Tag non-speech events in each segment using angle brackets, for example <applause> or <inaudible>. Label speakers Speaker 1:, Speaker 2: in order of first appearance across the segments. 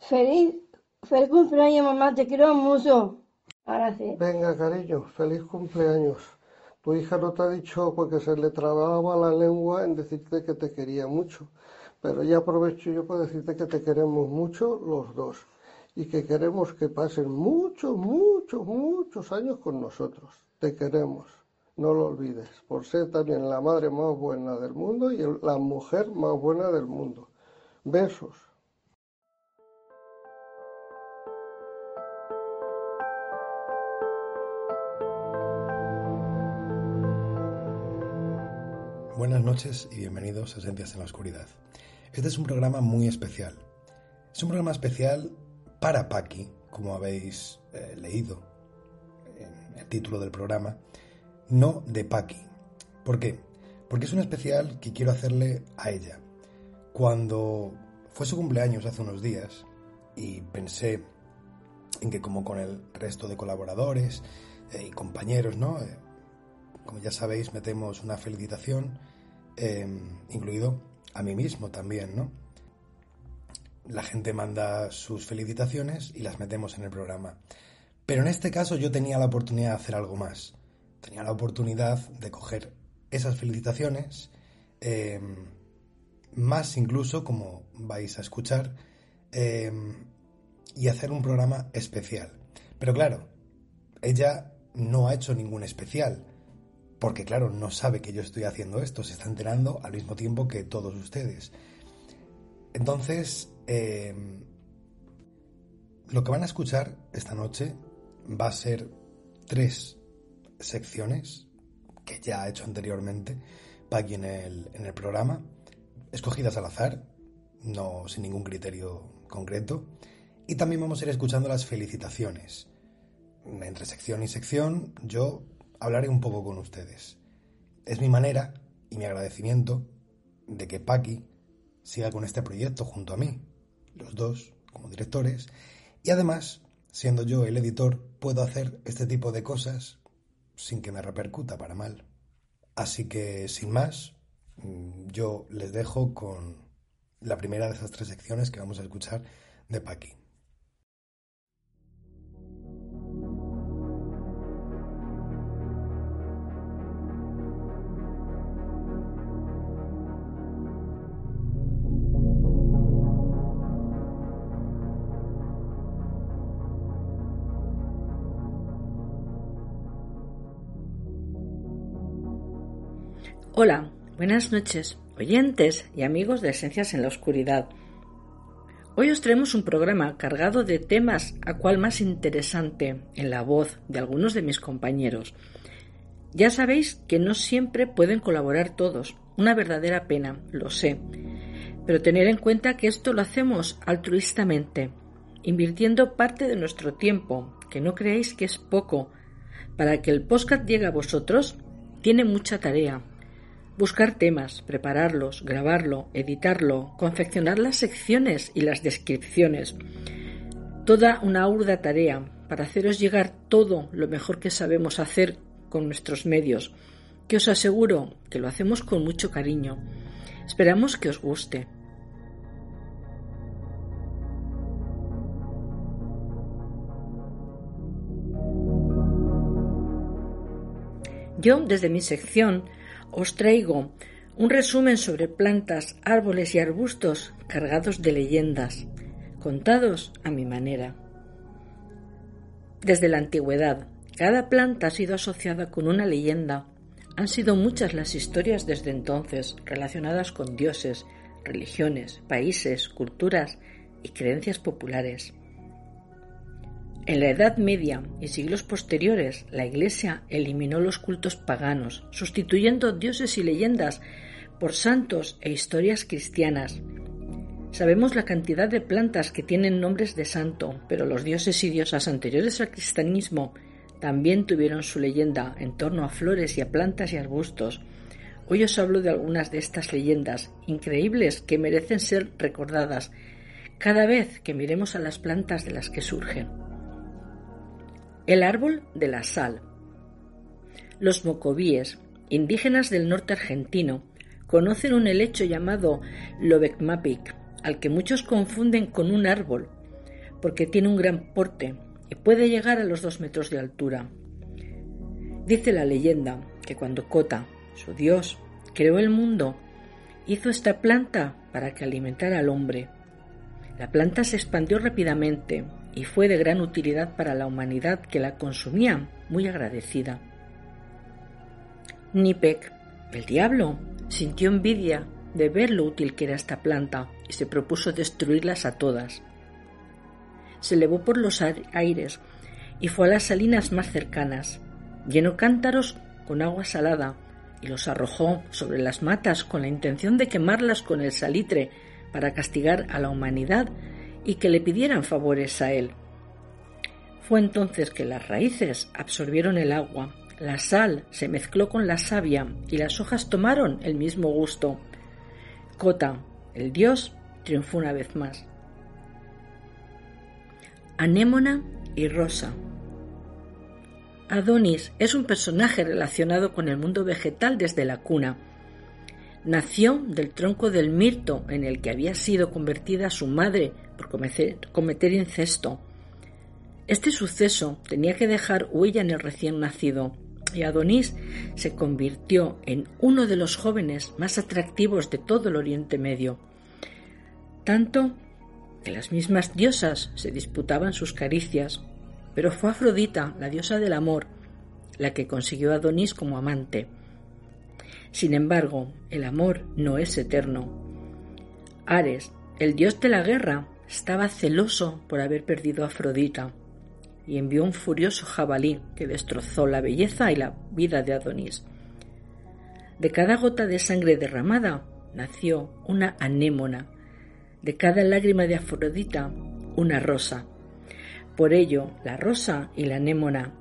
Speaker 1: Feliz, feliz cumpleaños, mamá, te quiero mucho. Ahora sí.
Speaker 2: Venga, cariño, feliz cumpleaños. Tu hija no te ha dicho porque se le trababa la lengua en decirte que te quería mucho, pero ya aprovecho yo para decirte que te queremos mucho los dos y que queremos que pasen muchos, muchos, muchos años con nosotros. Te queremos, no lo olvides, por ser también la madre más buena del mundo y la mujer más buena del mundo. Besos.
Speaker 3: Buenas noches y bienvenidos a Esencias en la Oscuridad. Este es un programa muy especial. Es un programa especial para Paki, como habéis eh, leído en el título del programa, no de Paki. ¿Por qué? Porque es un especial que quiero hacerle a ella. Cuando fue su cumpleaños hace unos días y pensé en que como con el resto de colaboradores eh, y compañeros, ¿no? Eh, como ya sabéis, metemos una felicitación Em, incluido a mí mismo también, ¿no? La gente manda sus felicitaciones y las metemos en el programa. Pero en este caso yo tenía la oportunidad de hacer algo más. Tenía la oportunidad de coger esas felicitaciones, em, más incluso, como vais a escuchar, em, y hacer un programa especial. Pero claro, ella no ha hecho ningún especial porque claro, no sabe que yo estoy haciendo esto, se está enterando al mismo tiempo que todos ustedes. Entonces, eh, lo que van a escuchar esta noche va a ser tres secciones que ya ha hecho anteriormente Paggy en el, en el programa, escogidas al azar, no sin ningún criterio concreto, y también vamos a ir escuchando las felicitaciones. Entre sección y sección, yo hablaré un poco con ustedes. Es mi manera y mi agradecimiento de que Paqui siga con este proyecto junto a mí, los dos como directores, y además, siendo yo el editor, puedo hacer este tipo de cosas sin que me repercuta para mal. Así que, sin más, yo les dejo con la primera de esas tres secciones que vamos a escuchar de Paqui.
Speaker 4: Hola, buenas noches, oyentes y amigos de Esencias en la Oscuridad. Hoy os traemos un programa cargado de temas a cual más interesante en la voz de algunos de mis compañeros. Ya sabéis que no siempre pueden colaborar todos, una verdadera pena, lo sé, pero tener en cuenta que esto lo hacemos altruistamente, invirtiendo parte de nuestro tiempo, que no creéis que es poco, para que el podcast llegue a vosotros, tiene mucha tarea, Buscar temas, prepararlos, grabarlo, editarlo, confeccionar las secciones y las descripciones. Toda una aurda tarea para haceros llegar todo lo mejor que sabemos hacer con nuestros medios, que os aseguro que lo hacemos con mucho cariño. Esperamos que os guste. Yo, desde mi sección, os traigo un resumen sobre plantas, árboles y arbustos cargados de leyendas, contados a mi manera. Desde la antigüedad, cada planta ha sido asociada con una leyenda. Han sido muchas las historias desde entonces relacionadas con dioses, religiones, países, culturas y creencias populares. En la Edad Media y siglos posteriores, la Iglesia eliminó los cultos paganos, sustituyendo dioses y leyendas por santos e historias cristianas. Sabemos la cantidad de plantas que tienen nombres de santo, pero los dioses y diosas anteriores al cristianismo también tuvieron su leyenda en torno a flores y a plantas y arbustos. Hoy os hablo de algunas de estas leyendas, increíbles que merecen ser recordadas cada vez que miremos a las plantas de las que surgen. El árbol de la sal. Los mocovíes, indígenas del norte argentino, conocen un helecho llamado Lobekmapik, al que muchos confunden con un árbol, porque tiene un gran porte y puede llegar a los dos metros de altura. Dice la leyenda que cuando Kota, su dios, creó el mundo, hizo esta planta para que alimentara al hombre. La planta se expandió rápidamente y fue de gran utilidad para la humanidad que la consumía, muy agradecida. Nipek, el diablo, sintió envidia de ver lo útil que era esta planta y se propuso destruirlas a todas. Se elevó por los aires y fue a las salinas más cercanas. Llenó cántaros con agua salada y los arrojó sobre las matas con la intención de quemarlas con el salitre para castigar a la humanidad y que le pidieran favores a él. Fue entonces que las raíces absorbieron el agua, la sal se mezcló con la savia y las hojas tomaron el mismo gusto. Cota, el dios, triunfó una vez más. Anémona y Rosa. Adonis es un personaje relacionado con el mundo vegetal desde la cuna. Nació del tronco del mirto en el que había sido convertida su madre por cometer, incesto. Este suceso tenía que dejar huella en el recién nacido, y Adonis se convirtió en uno de los jóvenes más atractivos de todo el Oriente Medio. Tanto que las mismas diosas se disputaban sus caricias, pero fue Afrodita, la diosa del amor, la que consiguió a Adonis como amante. Sin embargo, el amor no es eterno. Ares, el dios de la guerra, estaba celoso por haber perdido a Afrodita y envió un furioso jabalí que destrozó la belleza y la vida de Adonis. De cada gota de sangre derramada nació una anémona, de cada lágrima de Afrodita una rosa. Por ello, la rosa y la anémona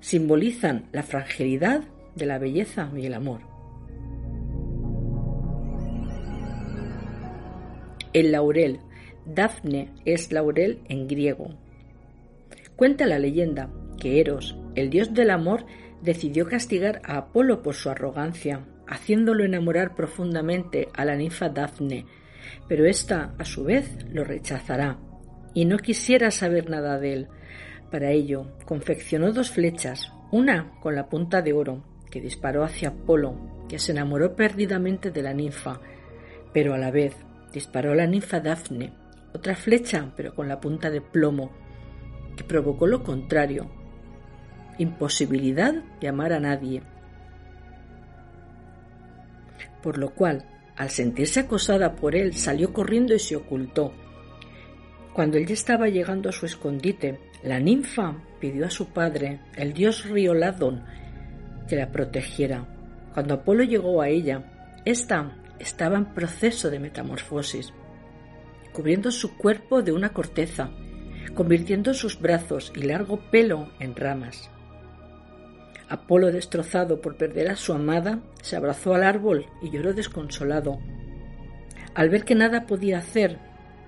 Speaker 4: simbolizan la fragilidad de la belleza y el amor. El laurel. Dafne es laurel en griego. Cuenta la leyenda que Eros, el dios del amor, decidió castigar a Apolo por su arrogancia, haciéndolo enamorar profundamente a la ninfa Dafne, pero ésta, a su vez, lo rechazará y no quisiera saber nada de él. Para ello, confeccionó dos flechas, una con la punta de oro, que disparó hacia Apolo, que se enamoró perdidamente de la ninfa, pero a la vez disparó a la ninfa Dafne, otra flecha, pero con la punta de plomo, que provocó lo contrario, imposibilidad de amar a nadie. Por lo cual, al sentirse acosada por él, salió corriendo y se ocultó. Cuando él ya estaba llegando a su escondite, la ninfa pidió a su padre, el dios Rioladon, que la protegiera. Cuando Apolo llegó a ella, ésta estaba en proceso de metamorfosis, cubriendo su cuerpo de una corteza, convirtiendo sus brazos y largo pelo en ramas. Apolo, destrozado por perder a su amada, se abrazó al árbol y lloró desconsolado. Al ver que nada podía hacer,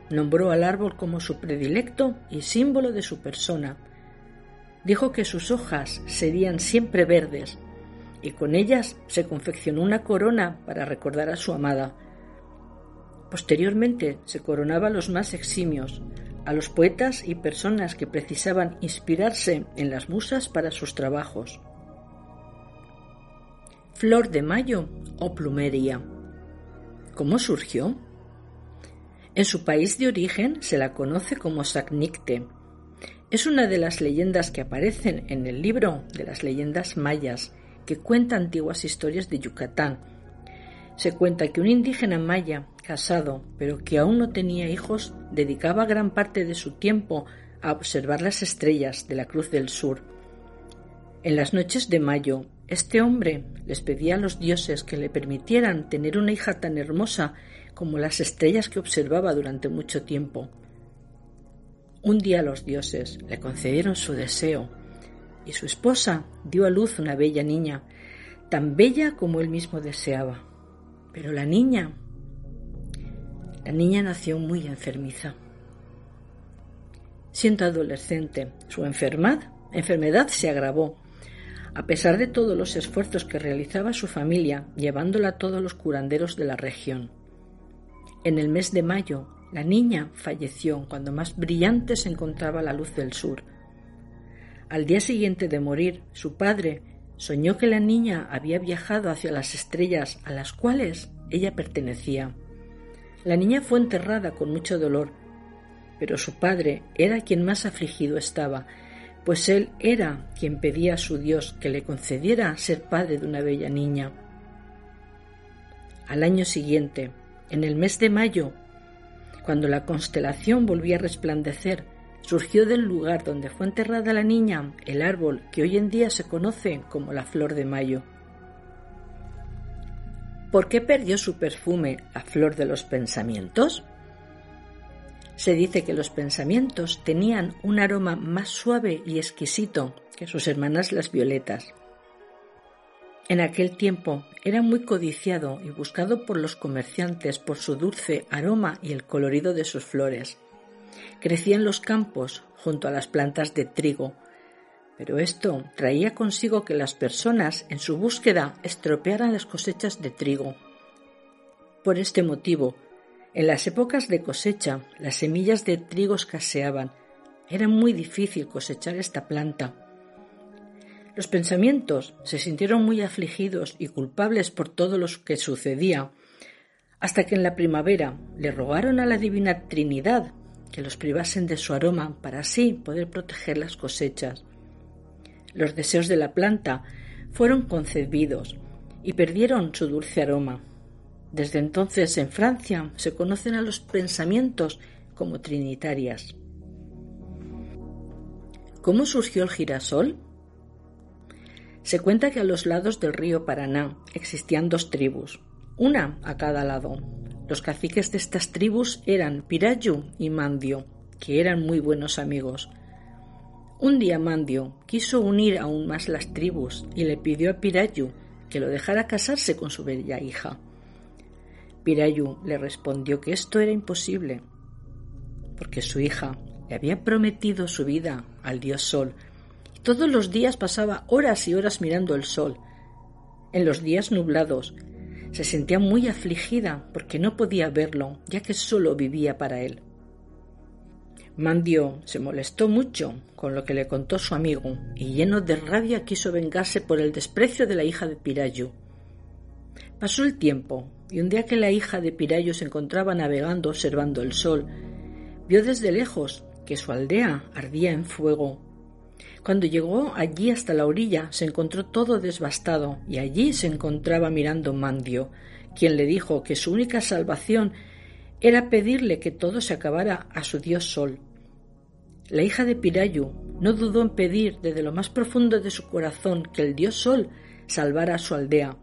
Speaker 4: nombró al árbol como su predilecto y símbolo de su persona. Dijo que sus hojas serían siempre verdes, y con ellas se confeccionó una corona para recordar a su amada. Posteriormente se coronaba a los más eximios, a los poetas y personas que precisaban inspirarse en las musas para sus trabajos flor de mayo o plumeria. ¿Cómo surgió? En su país de origen se la conoce como Sacnicte. Es una de las leyendas que aparecen en el libro de las leyendas mayas, que cuenta antiguas historias de Yucatán. Se cuenta que un indígena maya, casado, pero que aún no tenía hijos, dedicaba gran parte de su tiempo a observar las estrellas de la Cruz del Sur. En las noches de mayo, este hombre les pedía a los dioses que le permitieran tener una hija tan hermosa como las estrellas que observaba durante mucho tiempo. Un día los dioses le concedieron su deseo y su esposa dio a luz una bella niña, tan bella como él mismo deseaba. Pero la niña, la niña nació muy enfermiza. Siendo adolescente, su enfermedad, enfermedad se agravó a pesar de todos los esfuerzos que realizaba su familia llevándola a todos los curanderos de la región. En el mes de mayo, La niña falleció cuando más brillante se encontraba la luz del sur. Al día siguiente de morir, su padre soñó que la niña había viajado hacia las estrellas a las cuales ella pertenecía. La niña fue enterrada con mucho dolor, pero su padre era quien más afligido estaba, pues él era quien pedía a su Dios que le concediera ser padre de una bella niña. Al año siguiente, en el mes de mayo, cuando la constelación volvía a resplandecer, surgió del lugar donde fue enterrada la niña el árbol que hoy en día se conoce como la flor de mayo. ¿Por qué perdió su perfume la flor de los pensamientos? Se dice que los pensamientos tenían un aroma más suave y exquisito que sus hermanas las violetas. En aquel tiempo era muy codiciado y buscado por los comerciantes por su dulce aroma y el colorido de sus flores. Crecía en los campos junto a las plantas de trigo, pero esto traía consigo que las personas en su búsqueda estropearan las cosechas de trigo. Por este motivo, en las épocas de cosecha, las semillas de trigo escaseaban. Era muy difícil cosechar esta planta los pensamientos se sintieron muy afligidos y culpables por todo lo que sucedía, hasta que en la primavera le rogaron a la Divina Trinidad que los privasen de su aroma para así poder proteger las cosechas. Los deseos de la planta fueron concebidos y perdieron su dulce aroma. Desde entonces en Francia se conocen a los pensamientos como trinitarias. ¿Cómo surgió el girasol? Se cuenta que a los lados del río Paraná existían dos tribus, una a cada lado. Los caciques de estas tribus eran Pirayu y Mandio, que eran muy buenos amigos. Un día Mandio quiso unir aún más las tribus y le pidió a Pirayu que lo dejara casarse con su bella hija. Pirayu le respondió que esto era imposible, porque su hija le había prometido su vida al dios Sol todos los días pasaba horas y horas mirando el sol. En los días nublados se sentía muy afligida porque no podía verlo, ya que solo vivía para él. Mandio se molestó mucho con lo que le contó su amigo y lleno de rabia quiso vengarse por el desprecio de la hija de Pirayu. Pasó el tiempo y un día que la hija de Pirayu se encontraba navegando observando el sol, vio desde lejos que su aldea ardía en fuego cuando llegó allí hasta la orilla, se encontró todo desbastado, y allí se encontraba mirando Mandio, quien le dijo que su única salvación era pedirle que todo se acabara a su dios Sol. La hija de Pirayu no dudó en pedir desde lo más profundo de su corazón que el dios Sol salvara a su aldea.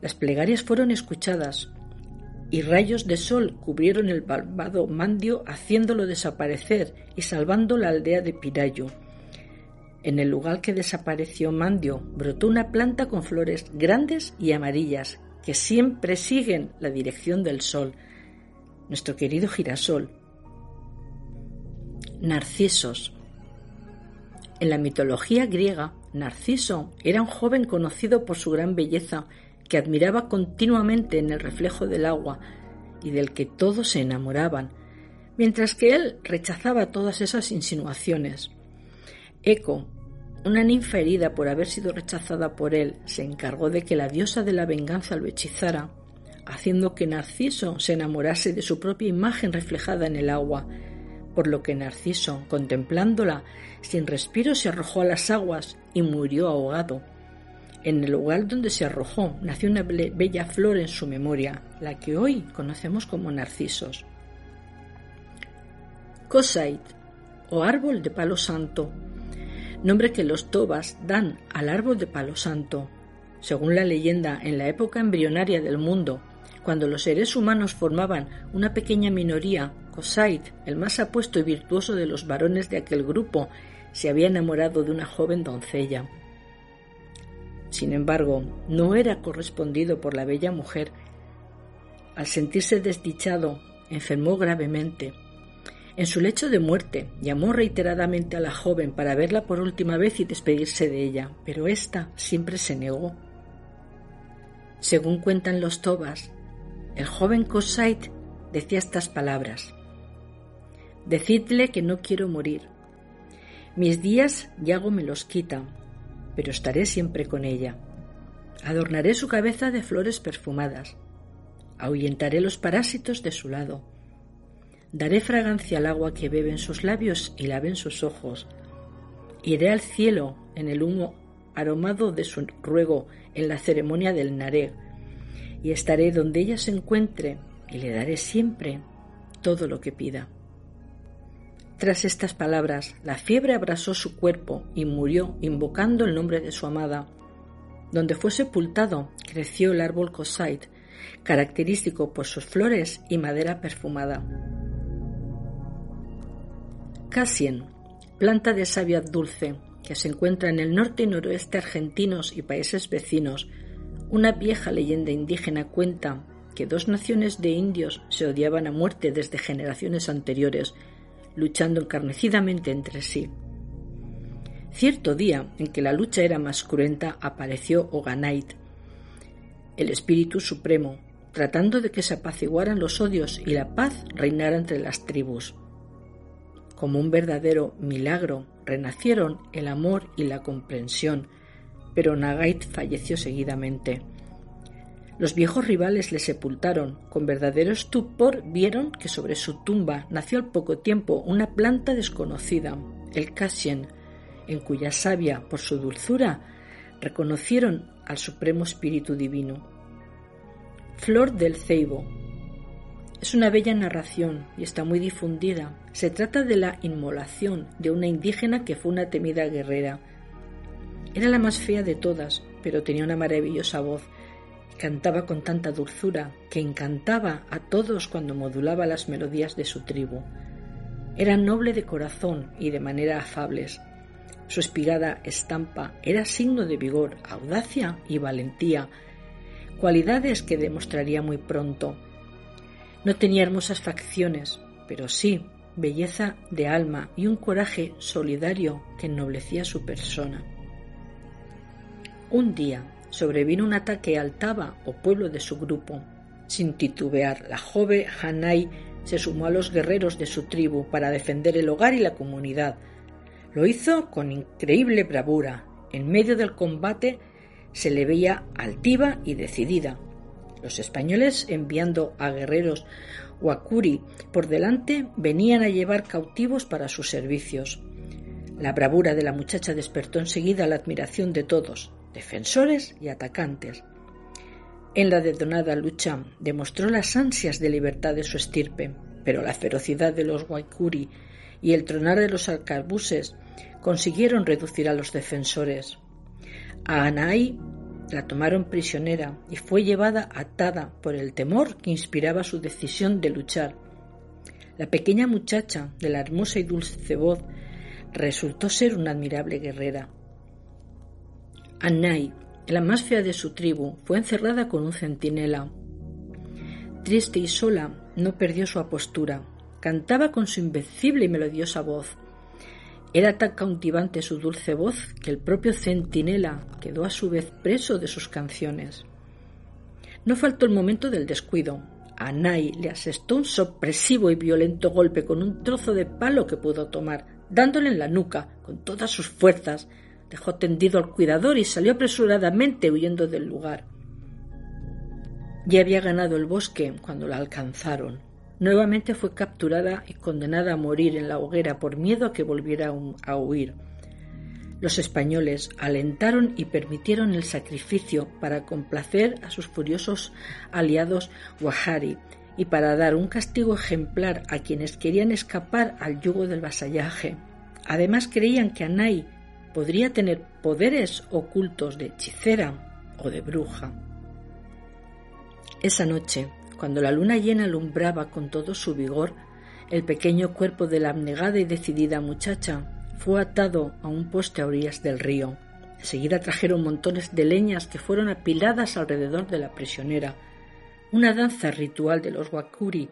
Speaker 4: Las plegarias fueron escuchadas, y rayos de sol cubrieron el malvado Mandio haciéndolo desaparecer y salvando la aldea de Pirayu. En el lugar que desapareció Mandio brotó una planta con flores grandes y amarillas que siempre siguen la dirección del sol. Nuestro querido girasol. Narcisos. En la mitología griega, Narciso era un joven conocido por su gran belleza que admiraba continuamente en el reflejo del agua y del que todos se enamoraban, mientras que él rechazaba todas esas insinuaciones. Eco, una ninfa herida por haber sido rechazada por él, se encargó de que la diosa de la venganza lo hechizara, haciendo que Narciso se enamorase de su propia imagen reflejada en el agua, por lo que Narciso, contemplándola, sin respiro se arrojó a las aguas y murió ahogado. En el lugar donde se arrojó nació una bella flor en su memoria, la que hoy conocemos como narcisos. Cosait, o árbol de palo santo, nombre que los tobas dan al árbol de palo santo. Según la leyenda, en la época embrionaria del mundo, cuando los seres humanos formaban una pequeña minoría, El más apuesto y virtuoso de los varones de aquel grupo, se había enamorado de una joven doncella. Sin embargo, no era correspondido por la bella mujer. Al sentirse desdichado, enfermó gravemente. En su lecho de muerte, llamó reiteradamente a la joven para verla por última vez y despedirse de ella, pero ésta siempre se negó. Según cuentan los tobas, el joven Cosait decía estas palabras. Decidle que no quiero morir. Mis días Yago me los quita, pero estaré siempre con ella. Adornaré su cabeza de flores perfumadas. Ahuyentaré los parásitos de su lado. Daré fragancia al agua que beben sus labios y laven sus ojos. Iré al cielo en el humo aromado de su ruego en la ceremonia del naré, y estaré donde ella se encuentre y le daré siempre todo lo que pida. Tras estas palabras, la fiebre abrasó su cuerpo y murió invocando el nombre de su amada. Donde fue sepultado creció el árbol Kosait, característico por sus flores y madera perfumada. Cassien, planta de savia dulce, que se encuentra en el norte y noroeste argentinos y países vecinos, una vieja leyenda indígena cuenta que dos naciones de indios se odiaban a muerte desde generaciones anteriores, luchando encarnecidamente entre sí. Cierto día en que la lucha era más cruenta apareció Oganait, el espíritu supremo, tratando de que se apaciguaran los odios y la paz reinara entre las tribus. Como un verdadero milagro, renacieron el amor y la comprensión, pero Nagait falleció seguidamente. Los viejos rivales le sepultaron. Con verdadero estupor vieron que sobre su tumba nació al poco tiempo una planta desconocida, el casien, en cuya savia, por su dulzura, reconocieron al Supremo Espíritu Divino. Flor del Ceibo. Es una bella narración y está muy difundida. Se trata de la inmolación de una indígena que fue una temida guerrera. Era la más fea de todas, pero tenía una maravillosa voz Cantaba con tanta dulzura que encantaba a todos cuando modulaba las melodías de su tribu. Era noble de corazón y de manera afables. Su espigada estampa era signo de vigor, audacia y valentía, cualidades que demostraría muy pronto. No tenía hermosas facciones, pero sí belleza de alma y un coraje solidario que ennoblecía su persona. Un día, sobrevino un ataque al Taba o pueblo de su grupo. Sin titubear, la joven Hanai se sumó a los guerreros de su tribu para defender el hogar y la comunidad. Lo hizo con increíble bravura. En medio del combate se le veía altiva y decidida. Los españoles, enviando a guerreros Wakuri por delante, venían a llevar cautivos para sus servicios. La bravura de la muchacha despertó enseguida la admiración de todos defensores y atacantes. En la detonada lucha demostró las ansias de libertad de su estirpe, pero la ferocidad de los Waikuri y el tronar de los arcabuces consiguieron reducir a los defensores. A Anai la tomaron prisionera y fue llevada atada por el temor que inspiraba su decisión de luchar. La pequeña muchacha de la hermosa y dulce voz resultó ser una admirable guerrera. Annai, la más fea de su tribu, fue encerrada con un centinela. Triste y sola, no perdió su apostura. Cantaba con su invencible y melodiosa voz. Era tan cautivante su dulce voz que el propio centinela quedó a su vez preso de sus canciones. No faltó el momento del descuido. A Nai le asestó un sorpresivo y violento golpe con un trozo de palo que pudo tomar, dándole en la nuca con todas sus fuerzas, Dejó tendido al cuidador y salió apresuradamente huyendo del lugar. Ya había ganado el bosque cuando la alcanzaron. Nuevamente fue capturada y condenada a morir en la hoguera por miedo a que volviera a huir. Los españoles alentaron y permitieron el sacrificio para complacer a sus furiosos aliados Wahari y para dar un castigo ejemplar a quienes querían escapar al yugo del vasallaje. Además creían que Anay podría tener poderes ocultos de hechicera o de bruja. Esa noche, cuando la luna llena alumbraba con todo su vigor, el pequeño cuerpo de la abnegada y decidida muchacha fue atado a un poste a orillas del río. Enseguida trajeron montones de leñas que fueron apiladas alrededor de la prisionera. Una danza ritual de los Wakuri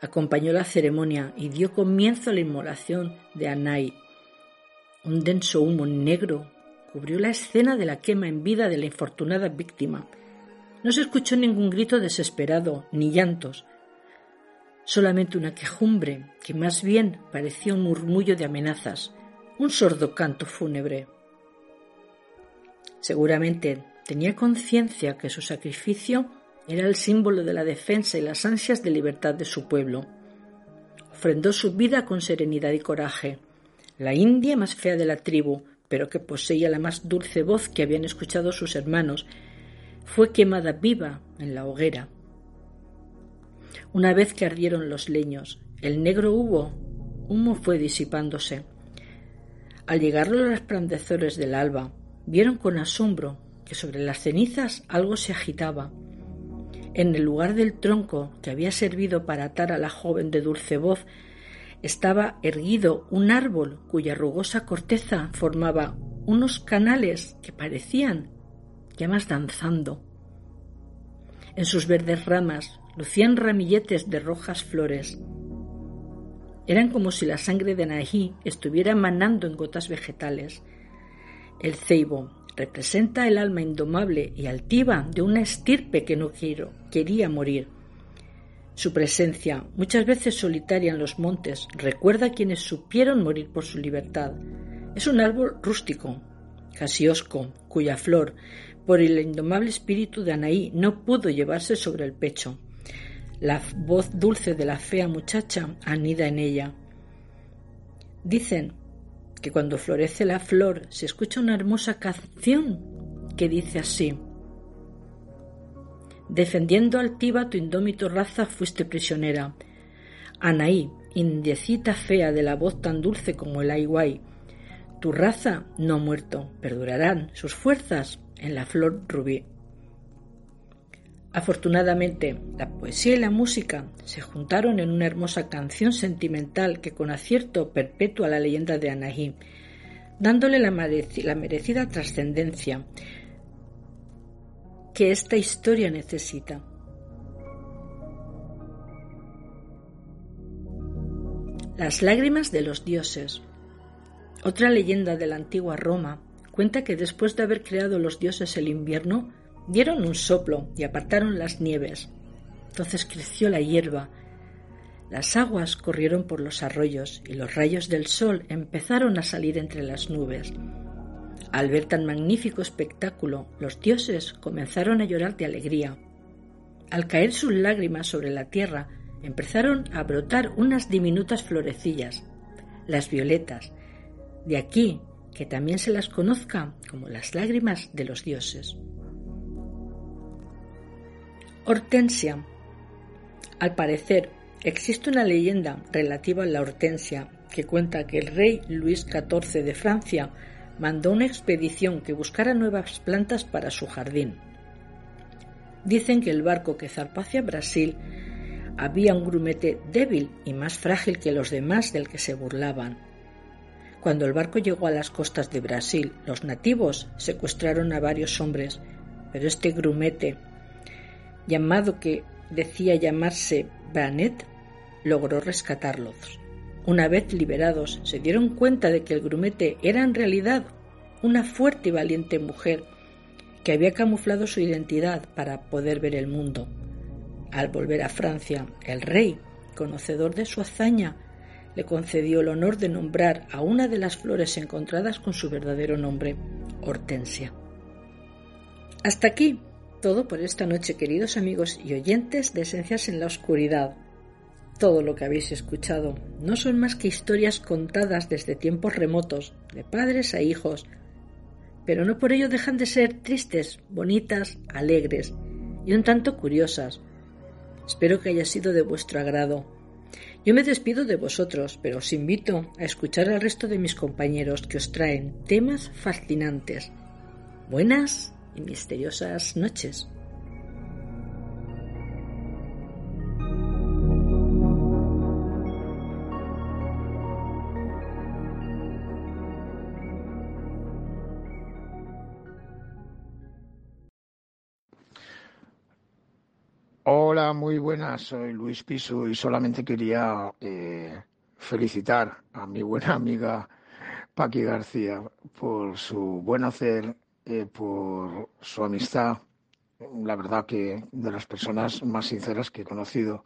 Speaker 4: acompañó la ceremonia y dio comienzo a la inmolación de Anai, un denso humo negro cubrió la escena de la quema en vida de la infortunada víctima. No se escuchó ningún grito desesperado ni llantos. solamente una quejumbre que más bien parecía un murmullo de amenazas, un sordo canto fúnebre. Seguramente tenía conciencia que su sacrificio era el símbolo de la defensa y las ansias de libertad de su pueblo. Ofrendó su vida con serenidad y coraje. La india más fea de la tribu, pero que poseía la más dulce voz que habían escuchado sus hermanos, fue quemada viva en la hoguera. Una vez que ardieron los leños, el negro hubo, humo fue disipándose. Al llegar los resplandecedores del alba, vieron con asombro que sobre las cenizas algo se agitaba. En el lugar del tronco que había servido para atar a la joven de dulce voz, estaba erguido un árbol cuya rugosa corteza formaba unos canales que parecían llamas danzando. En sus verdes ramas lucían ramilletes de rojas flores. Eran como si la sangre de Anaí estuviera manando en gotas vegetales. El ceibo representa el alma indomable y altiva de una estirpe que no quiero, quería morir. Su presencia, muchas veces solitaria en los montes, recuerda a quienes supieron morir por su libertad. Es un árbol rústico, casiosco, cuya flor, por el indomable espíritu de Anaí, no pudo llevarse sobre el pecho. La voz dulce de la fea muchacha anida en ella. Dicen que cuando florece la flor se escucha una hermosa canción que dice así. Defendiendo altiva tu indómito raza fuiste prisionera. Anaí, indiecita fea de la voz tan dulce como el aiguay, tu raza no ha muerto, perdurarán sus fuerzas en la flor rubí. Afortunadamente, la poesía y la música se juntaron en una hermosa canción sentimental que con acierto perpetúa la leyenda de Anaí, dándole la, merecida trascendencia que esta historia necesita. Las lágrimas de los dioses. Otra leyenda de la antigua Roma cuenta que después de haber creado los dioses el invierno, Dieron un soplo y apartaron las nieves. Entonces creció la hierba. Las aguas corrieron por los arroyos y los rayos del sol empezaron a salir entre las nubes. Al ver tan magnífico espectáculo, los dioses comenzaron a llorar de alegría. Al caer sus lágrimas sobre la tierra, empezaron a brotar unas diminutas florecillas, las violetas. De aquí que también se las conozca como las lágrimas de los dioses. Hortensia. Al parecer, existe una leyenda relativa a la hortensia que cuenta que el rey Luis XIV de Francia mandó una expedición que buscara nuevas plantas para su jardín. Dicen que el barco que zarpó hacia Brasil había un grumete débil y más frágil que los demás del que se burlaban. Cuando el barco llegó a las costas de Brasil, los nativos secuestraron a varios hombres, pero este grumete llamado que decía llamarse Branet, logró rescatarlos. Una vez liberados, se dieron cuenta de que el grumete era en realidad una fuerte y valiente mujer que había camuflado su identidad para poder ver el mundo. Al volver a Francia, el rey, conocedor de su hazaña, le concedió el honor de nombrar a una de las flores encontradas con su verdadero nombre, Hortensia. Hasta aquí todo por esta noche, queridos amigos y oyentes de Esencias en la Oscuridad. Todo lo que habéis escuchado no son más que historias contadas desde tiempos remotos, de padres a hijos, pero no por ello dejan de ser tristes, bonitas, alegres y un tanto curiosas. Espero que haya sido de vuestro agrado. Yo me despido de vosotros, pero os invito a escuchar al resto de mis compañeros que os traen temas fascinantes. Buenas y misteriosas noches.
Speaker 5: Hola, muy buenas. Soy Luis Piso y solamente quería eh, felicitar a mi buena <laughs> amiga Paqui García por su buen hacer eh, por su amistad, la verdad que de las personas más sinceras que he conocido.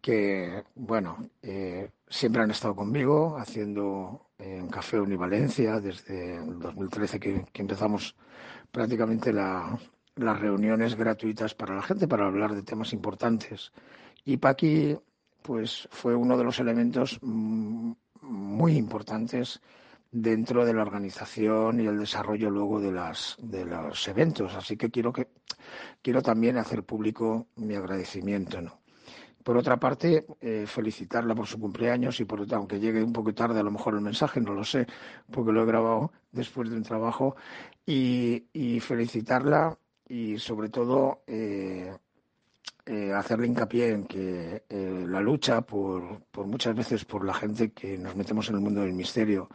Speaker 5: que, bueno, eh, siempre han estado conmigo haciendo en Café Univalencia desde el 2013 que, empezamos prácticamente las reuniones gratuitas para la gente para hablar de temas importantes. Y Paqui, pues, fue uno de los elementos mm, muy importantes dentro de la organización y el desarrollo luego de las de los eventos así que quiero que quiero también hacer público mi agradecimiento ¿no? Por otra parte, eh, felicitarla por su cumpleaños y por aunque llegue un poco tarde a lo mejor el mensaje, no lo sé, porque lo he grabado después de un trabajo, y, felicitarla y sobre todo eh, eh, hacerle hincapié en que la lucha por, por muchas veces por la gente que nos metemos en el mundo del misterio,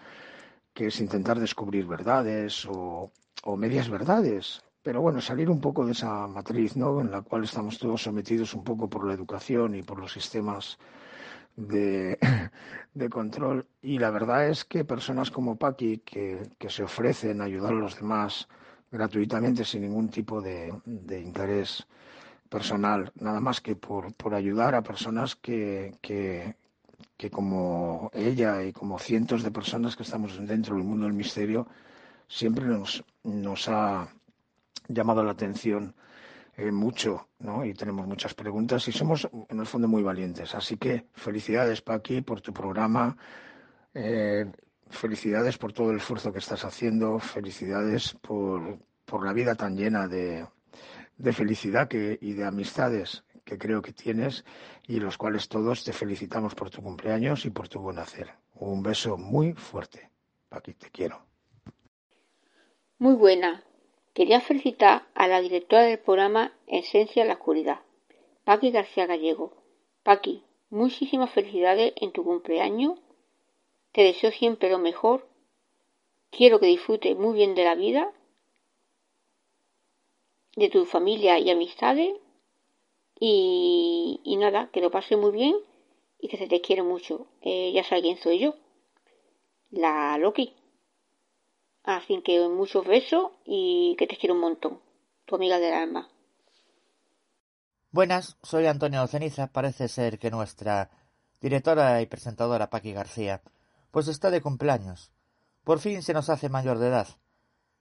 Speaker 5: que es intentar descubrir verdades o, o medias verdades, pero bueno, salir un poco de esa matriz, ¿no? En la cual estamos todos sometidos un poco por la educación y por los sistemas de, <laughs> control. Y la verdad es que personas como Paqui, que, se ofrecen a ayudar a los demás gratuitamente, sin ningún tipo de, interés personal, nada más que por, por ayudar a personas que, que, que como ella y como cientos de personas que estamos dentro del mundo del misterio, siempre nos, nos ha llamado la atención eh, mucho, ¿no? Y tenemos muchas preguntas y somos, en el fondo, muy valientes. Así que felicidades, Paqui, por tu programa. Eh, felicidades por todo el esfuerzo que estás haciendo. Felicidades por, por la vida tan llena de, de felicidad que, y de amistades que creo que tienes y los cuales todos te felicitamos por tu cumpleaños y por tu buen hacer. Un beso muy fuerte. Paqui, te quiero.
Speaker 6: Muy buena. Quería felicitar a la directora del programa Esencia de la Oscuridad, Paqui García Gallego. Paqui, muchísimas felicidades en tu cumpleaños. Te deseo siempre lo mejor. Quiero que disfrutes muy bien de la vida, de tu familia y amistades. Y, nada, que lo pases muy bien y que se te quiere mucho. Eh, ya sabes quién soy yo, la Loki. Así que muchos besos y que te quiero un montón. Tu amiga del alma.
Speaker 7: Buenas, soy Antonio Ceniza. Parece ser que nuestra directora y presentadora Paqui García pues está de cumpleaños. Por fin se nos hace mayor de edad.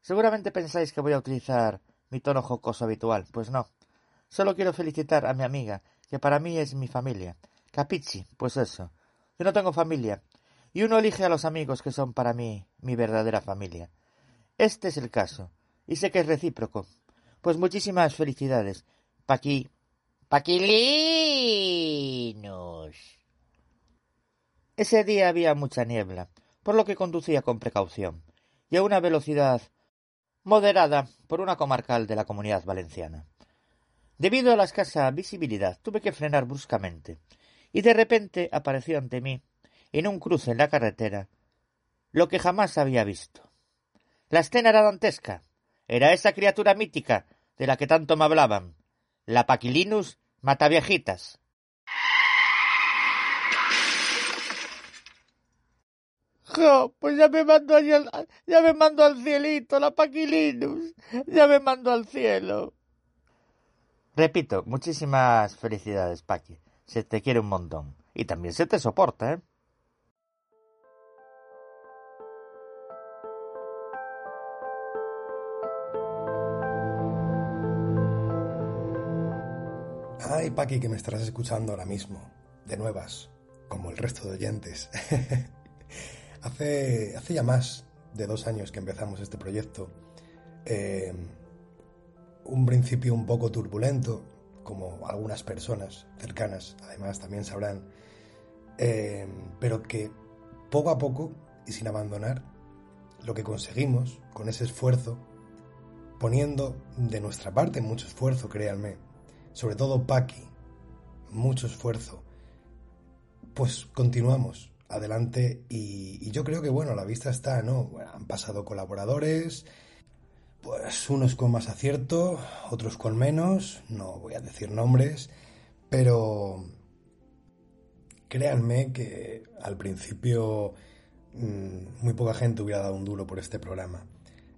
Speaker 7: Seguramente pensáis que voy a utilizar mi tono jocoso habitual. Pues no. Solo quiero felicitar a mi amiga, que para mí es mi familia. Capichi, pues eso. Yo no tengo familia, y uno elige a los amigos que son para mí mi verdadera familia. Este es el caso, y sé que es recíproco. Pues muchísimas felicidades. Paqui. Paquilinos. Ese día había mucha niebla, por lo que conducía con precaución, y a una velocidad moderada por una comarcal de la comunidad valenciana. Debido a la escasa visibilidad, tuve que frenar bruscamente, y de repente apareció ante mí en un cruce en la carretera, lo que jamás había visto. La escena era dantesca. Era esa criatura mítica de la que tanto me hablaban, la Paquilinus Mataviejitas. Jo, pues ya me mando al, ya me mando al cielito, la Paquilinus, ya me mando al cielo. Repito, muchísimas felicidades, Paqui. Se te quiere un montón. Y también se te soporta, ¿eh?
Speaker 3: Ay, Paqui, que me estarás escuchando ahora mismo, de nuevas, como el resto de oyentes. <laughs> hace, hace ya más de dos años que empezamos este proyecto. Eh, un principio un poco turbulento, como algunas personas cercanas, además también sabrán, eh, pero que poco a poco y sin abandonar, lo que conseguimos con ese esfuerzo, poniendo de nuestra parte mucho esfuerzo, créanme, sobre todo Paqui, mucho esfuerzo. Pues continuamos adelante y, yo creo que bueno, la vista está, ¿no? han pasado colaboradores, pues unos con más acierto, otros con menos, no voy a decir nombres, pero créanme que al principio mm, muy poca gente hubiera dado un duro por este programa.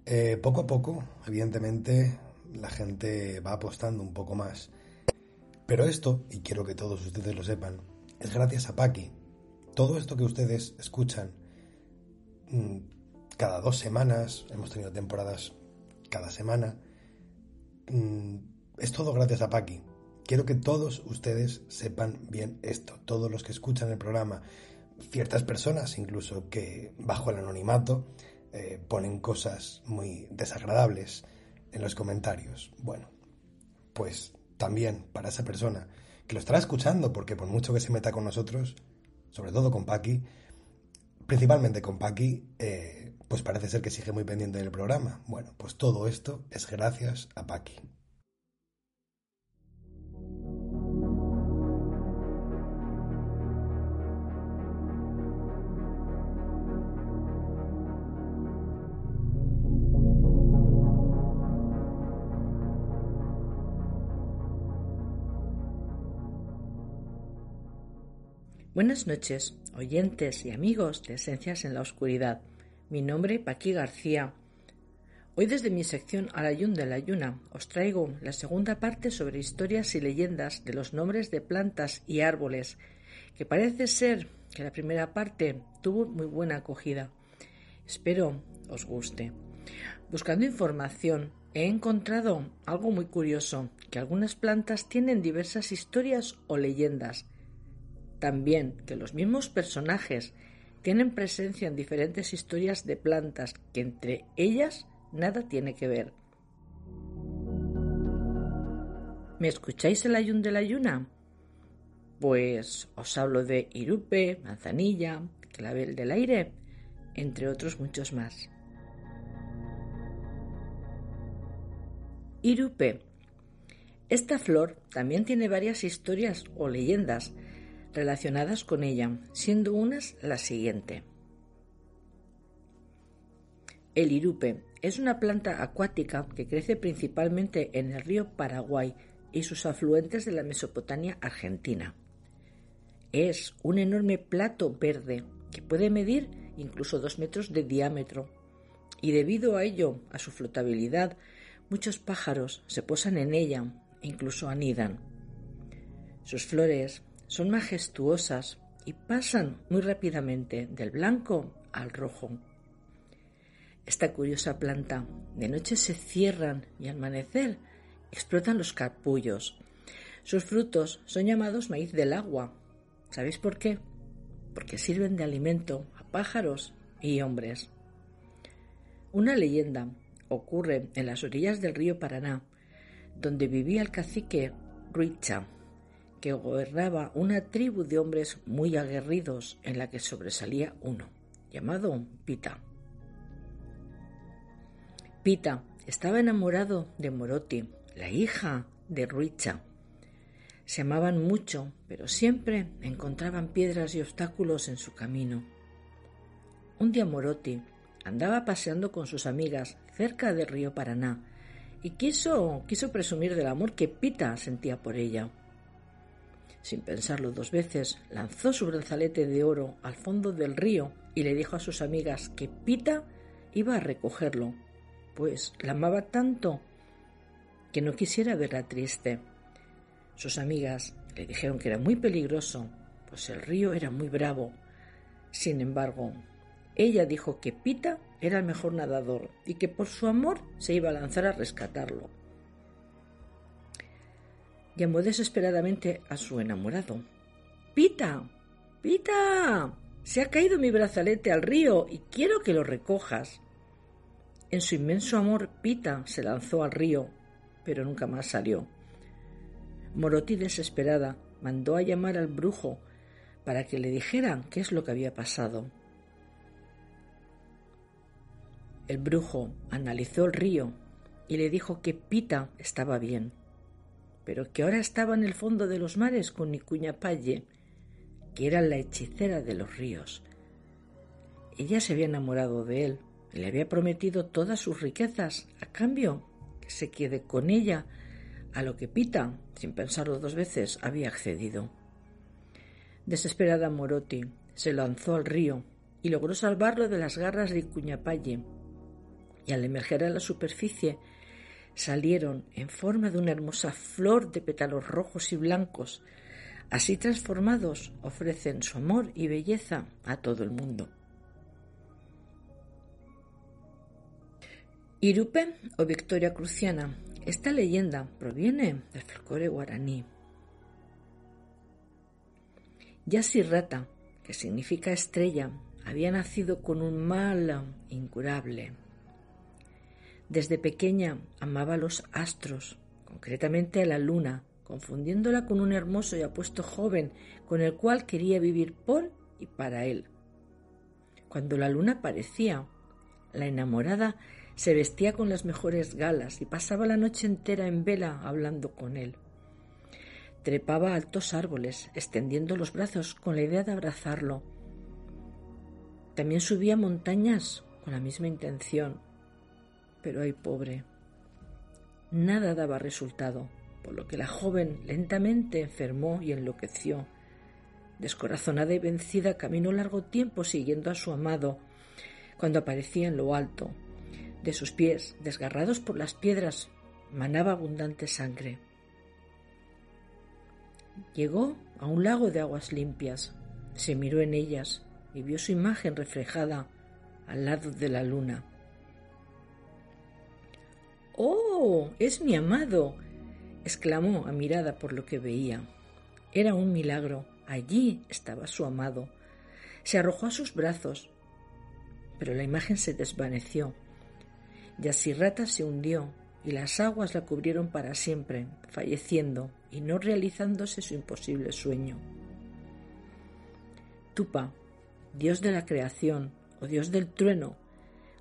Speaker 3: Eh, poco a poco, evidentemente, la gente va apostando un poco más. Pero esto, y quiero que todos ustedes lo sepan, es gracias a Paqui. Todo esto que ustedes escuchan mm, cada dos semanas, hemos tenido temporadas cada semana, mm, es todo gracias a Paqui. Quiero que todos ustedes sepan bien esto, todos los que escuchan el programa, ciertas personas incluso que bajo el anonimato eh, ponen cosas muy desagradables en los comentarios. Bueno, pues también para esa persona que lo estará escuchando, porque por mucho que se meta con nosotros, sobre todo con Paqui, principalmente con Paqui, eh, pues parece ser que sigue muy pendiente del programa. Bueno, pues todo esto es gracias a Paqui.
Speaker 4: Buenas noches, oyentes y amigos de Esencias en la Oscuridad. Mi nombre Paqui García. Hoy desde mi sección Alayun de la Yuna os traigo la segunda parte sobre historias y leyendas de los nombres de plantas y árboles, que parece ser que la primera parte tuvo muy buena acogida. Espero os guste. Buscando información he encontrado algo muy curioso, que algunas plantas tienen diversas historias o leyendas también que los mismos personajes tienen presencia en diferentes historias de plantas que entre ellas nada tiene que ver. ¿Me escucháis el ayun de la yuna? Pues os hablo de irupe, manzanilla, clavel del aire, entre otros muchos más. Irupe. Esta flor también tiene varias historias o leyendas relacionadas con ella, siendo unas la siguiente. El irupe es una planta acuática que crece principalmente en el río Paraguay y sus afluentes de la Mesopotamia argentina. Es un enorme plato verde que puede medir incluso dos metros de diámetro y debido a ello, a su flotabilidad, muchos pájaros se posan en ella e incluso anidan. Sus flores son majestuosas y pasan muy rápidamente del blanco al rojo. Esta curiosa planta de noche se cierran y al amanecer explotan los capullos. Sus frutos son llamados maíz del agua. ¿Sabéis por qué? Porque sirven de alimento a pájaros y hombres. Una leyenda ocurre en las orillas del río Paraná, donde vivía el cacique Ruicha, que gobernaba una tribu de hombres muy aguerridos en la que sobresalía uno, llamado Pita. Pita estaba enamorado de Moroti, la hija de Ruicha. Se amaban mucho, pero siempre encontraban piedras y obstáculos en su camino. Un día Moroti andaba paseando con sus amigas cerca del río Paraná y quiso, quiso presumir del amor que Pita sentía por ella. Sin pensarlo dos veces, lanzó su brazalete de oro al fondo del río y le dijo a sus amigas que Pita iba a recogerlo, pues la amaba tanto que no quisiera verla triste. Sus amigas le dijeron que era muy peligroso, pues el río era muy bravo. Sin embargo, ella dijo que Pita era el mejor nadador y que por su amor se iba a lanzar a rescatarlo llamó desesperadamente a su enamorado. Pita. Pita. Se ha caído mi brazalete al río y quiero que lo recojas. En su inmenso amor, Pita se lanzó al río, pero nunca más salió. Moroti, desesperada, mandó a llamar al brujo para que le dijeran qué es lo que había pasado. El brujo analizó el río y le dijo que Pita estaba bien pero que ahora estaba en el fondo de los mares con Nicuña Palle, que era la hechicera de los ríos. Ella se había enamorado de él y le había prometido todas sus riquezas a cambio que se quede con ella, a lo que Pita, sin pensarlo dos veces, había accedido. Desesperada Morotti se lanzó al río y logró salvarlo de las garras de Palle. y al emerger a la superficie salieron en forma de una hermosa flor de pétalos rojos y blancos, Así transformados ofrecen su amor y belleza a todo el mundo. Irupe o Victoria Cruciana. Esta leyenda proviene del folclore guaraní. Yasirrata, que significa estrella, había nacido con un mal incurable. Desde pequeña amaba los astros, concretamente a la luna, confundiéndola con un hermoso y apuesto joven con el cual quería vivir por y para él. Cuando la luna aparecía, la enamorada se vestía con las mejores galas y pasaba la noche entera en vela hablando con él. Trepaba altos árboles, extendiendo los brazos con la idea de abrazarlo. También subía montañas con la misma intención. Pero ay pobre. Nada daba resultado, por lo que la joven lentamente enfermó y enloqueció. Descorazonada y vencida, caminó largo tiempo siguiendo a su amado, cuando aparecía en lo alto. De sus pies, desgarrados por las piedras, manaba abundante sangre. Llegó a un lago de aguas limpias, se miró en ellas y vio su imagen reflejada al lado de la luna. ¡Oh! Es mi amado. exclamó admirada por lo que veía. Era un milagro. Allí estaba su amado. Se arrojó a sus brazos, pero la imagen se desvaneció. Yasirrata se hundió y las aguas la cubrieron para siempre, falleciendo y no realizándose su imposible sueño. Tupa, dios de la creación o dios del trueno,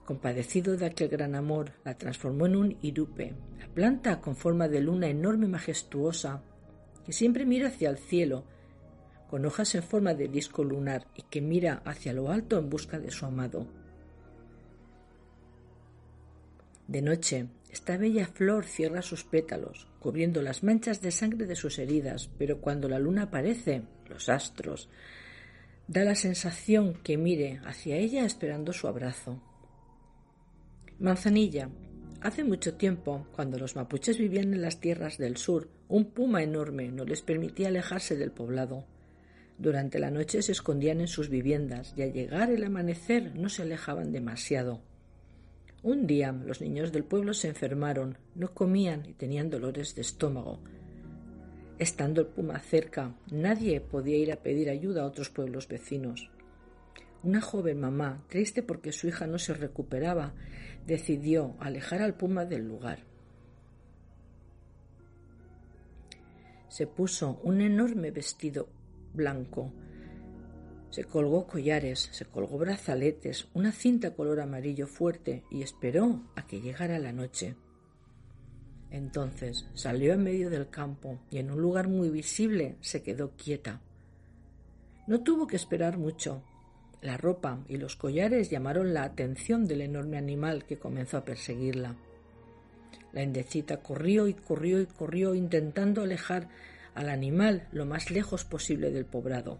Speaker 4: compadecido de aquel gran amor, la transformó en un irupe, la planta con forma de luna enorme y majestuosa, que siempre mira hacia el cielo, con hojas en forma de disco lunar y que mira hacia lo alto en busca de su amado. De noche, esta bella flor cierra sus pétalos, cubriendo las manchas de sangre de sus heridas, pero cuando la luna aparece, los astros, da la sensación que mire hacia ella esperando su abrazo. Manzanilla. Hace mucho tiempo, cuando los mapuches vivían en las tierras del sur, un puma enorme no les permitía alejarse del poblado. Durante la noche se escondían en sus viviendas y al llegar el amanecer no se alejaban demasiado. Un día los niños del pueblo se enfermaron, no comían y tenían dolores de estómago. Estando el puma cerca, nadie podía ir a pedir ayuda a otros pueblos vecinos. Una joven mamá, triste porque su hija no se recuperaba, decidió alejar al puma del lugar. Se puso un enorme vestido blanco se colgó collares, se colgó brazaletes, una cinta color amarillo fuerte y esperó a que llegara la noche. Entonces salió en medio del campo y en un lugar muy visible se quedó quieta. No tuvo que esperar mucho. La ropa y los collares llamaron la atención del enorme animal que comenzó a perseguirla. La indecita corrió y corrió y corrió intentando alejar al animal lo más lejos posible del poblado.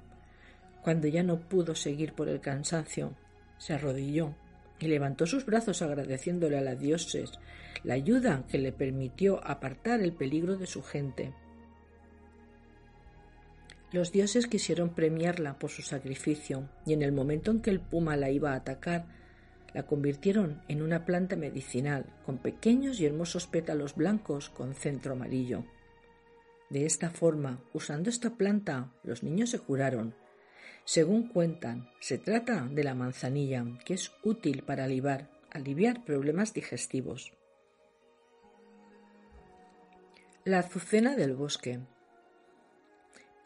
Speaker 4: Cuando ya no pudo seguir por el cansancio, se arrodilló y levantó sus brazos agradeciéndole a la dioses la ayuda que le permitió apartar el peligro de su gente. Los dioses quisieron premiarla por su sacrificio y en el momento en que el puma la iba a atacar, la convirtieron en una planta medicinal con pequeños y hermosos pétalos blancos con centro amarillo. De esta forma, usando esta planta, los niños se curaron según cuentan, se trata de la manzanilla, que es útil para aliviar, aliviar problemas digestivos. La azucena del bosque.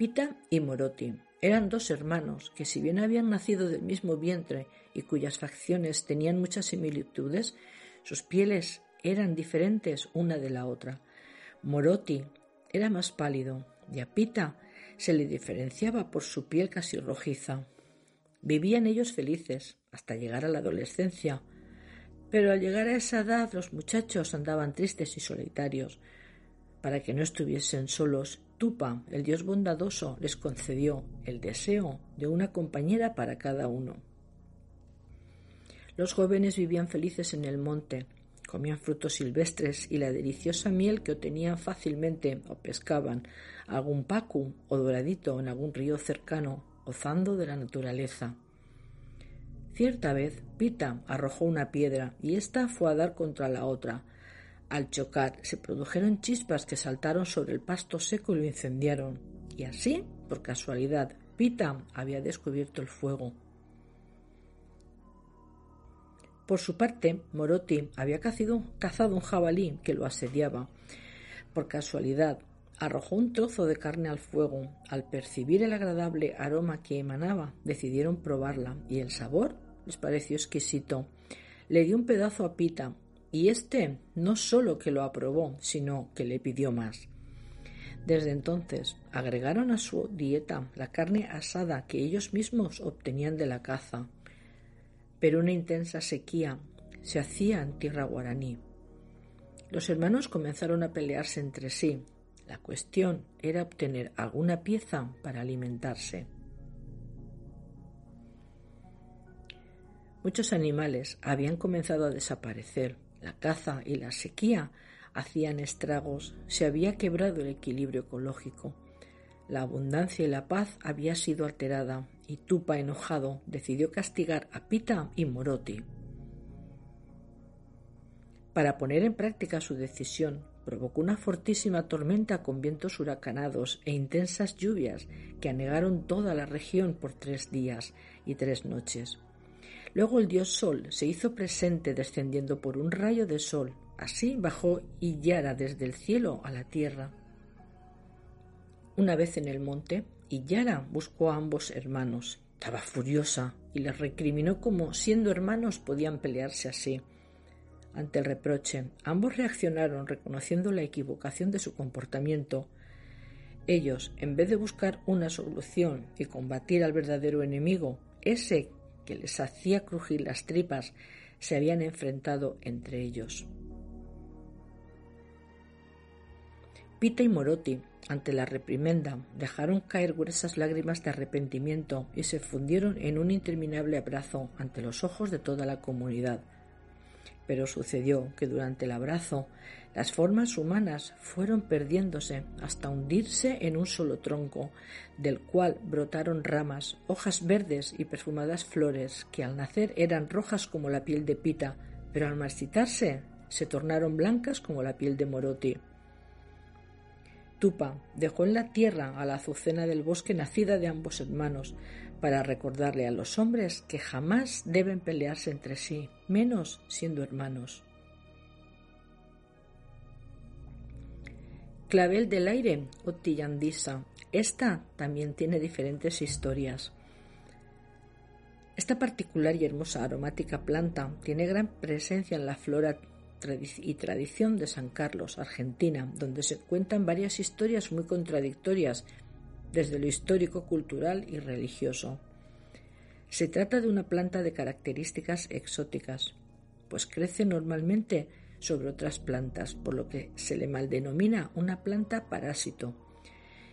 Speaker 4: Pita y Moroti eran dos hermanos que si bien habían nacido del mismo vientre y cuyas facciones tenían muchas similitudes, sus pieles eran diferentes una de la otra. Moroti era más pálido y a Pita se le diferenciaba por su piel casi rojiza. Vivían ellos felices hasta llegar a la adolescencia, pero al llegar a esa edad los muchachos andaban tristes y solitarios. Para que no estuviesen solos, Tupa, el dios bondadoso, les concedió el deseo de una compañera para cada uno. Los jóvenes vivían felices en el monte, comían frutos silvestres y la deliciosa miel que obtenían fácilmente o pescaban algún pacu o doradito en algún río cercano, gozando de la naturaleza. Cierta vez Pita arrojó una piedra y ésta fue a dar contra la otra. Al chocar se produjeron chispas que saltaron sobre el pasto seco y lo incendiaron. Y así, por casualidad, Pita había descubierto el fuego. Por su parte, Morotti había cazado un jabalí que lo asediaba. Por casualidad, arrojó un trozo de carne al fuego. Al percibir el agradable aroma que emanaba, decidieron probarla y el sabor les pareció exquisito. Le dio un pedazo a Pita y éste no solo que lo aprobó, sino que le pidió más. Desde entonces agregaron a su dieta la carne asada que ellos mismos obtenían de la caza pero una intensa sequía se hacía en tierra guaraní. Los hermanos comenzaron a pelearse entre sí. La cuestión era obtener alguna pieza para alimentarse. Muchos animales habían comenzado a desaparecer. La caza y la sequía hacían estragos. Se había quebrado el equilibrio ecológico. La abundancia y la paz había sido alterada y Tupa, enojado, decidió castigar a Pita y Moroti. Para poner en práctica su decisión, provocó una fortísima tormenta con vientos huracanados e intensas lluvias que anegaron toda la región por tres días y tres noches. Luego el dios Sol se hizo presente descendiendo por un rayo de sol. Así bajó Iyara desde el cielo a la tierra una vez en el monte, Yara buscó a ambos hermanos. Estaba furiosa y les recriminó cómo, siendo hermanos, podían pelearse así. Ante el reproche, ambos reaccionaron reconociendo la equivocación de su comportamiento. Ellos, en vez de buscar una solución y combatir al verdadero enemigo, ese que les hacía crujir las tripas, se habían enfrentado entre ellos. Pita y Moroti ante la reprimenda, dejaron caer gruesas lágrimas de arrepentimiento y se fundieron en un interminable abrazo ante los ojos de toda la comunidad. Pero sucedió que durante el abrazo las formas humanas fueron perdiéndose hasta hundirse en un solo tronco, del cual brotaron ramas, hojas verdes y perfumadas flores que al nacer eran rojas como la piel de Pita, pero al marchitarse se tornaron blancas como la piel de Moroti. Tupa dejó en la tierra a la azucena del bosque nacida de ambos hermanos, para recordarle a los hombres que jamás deben pelearse entre sí, menos siendo hermanos. Clavel del aire o tillandisa. Esta también tiene diferentes historias. Esta particular y hermosa aromática planta tiene gran presencia en la flora y tradición de San Carlos, Argentina, donde se cuentan varias historias muy contradictorias desde lo histórico, cultural y religioso. Se trata de una planta de características exóticas, pues crece normalmente sobre otras plantas, por lo que se le maldenomina una planta parásito.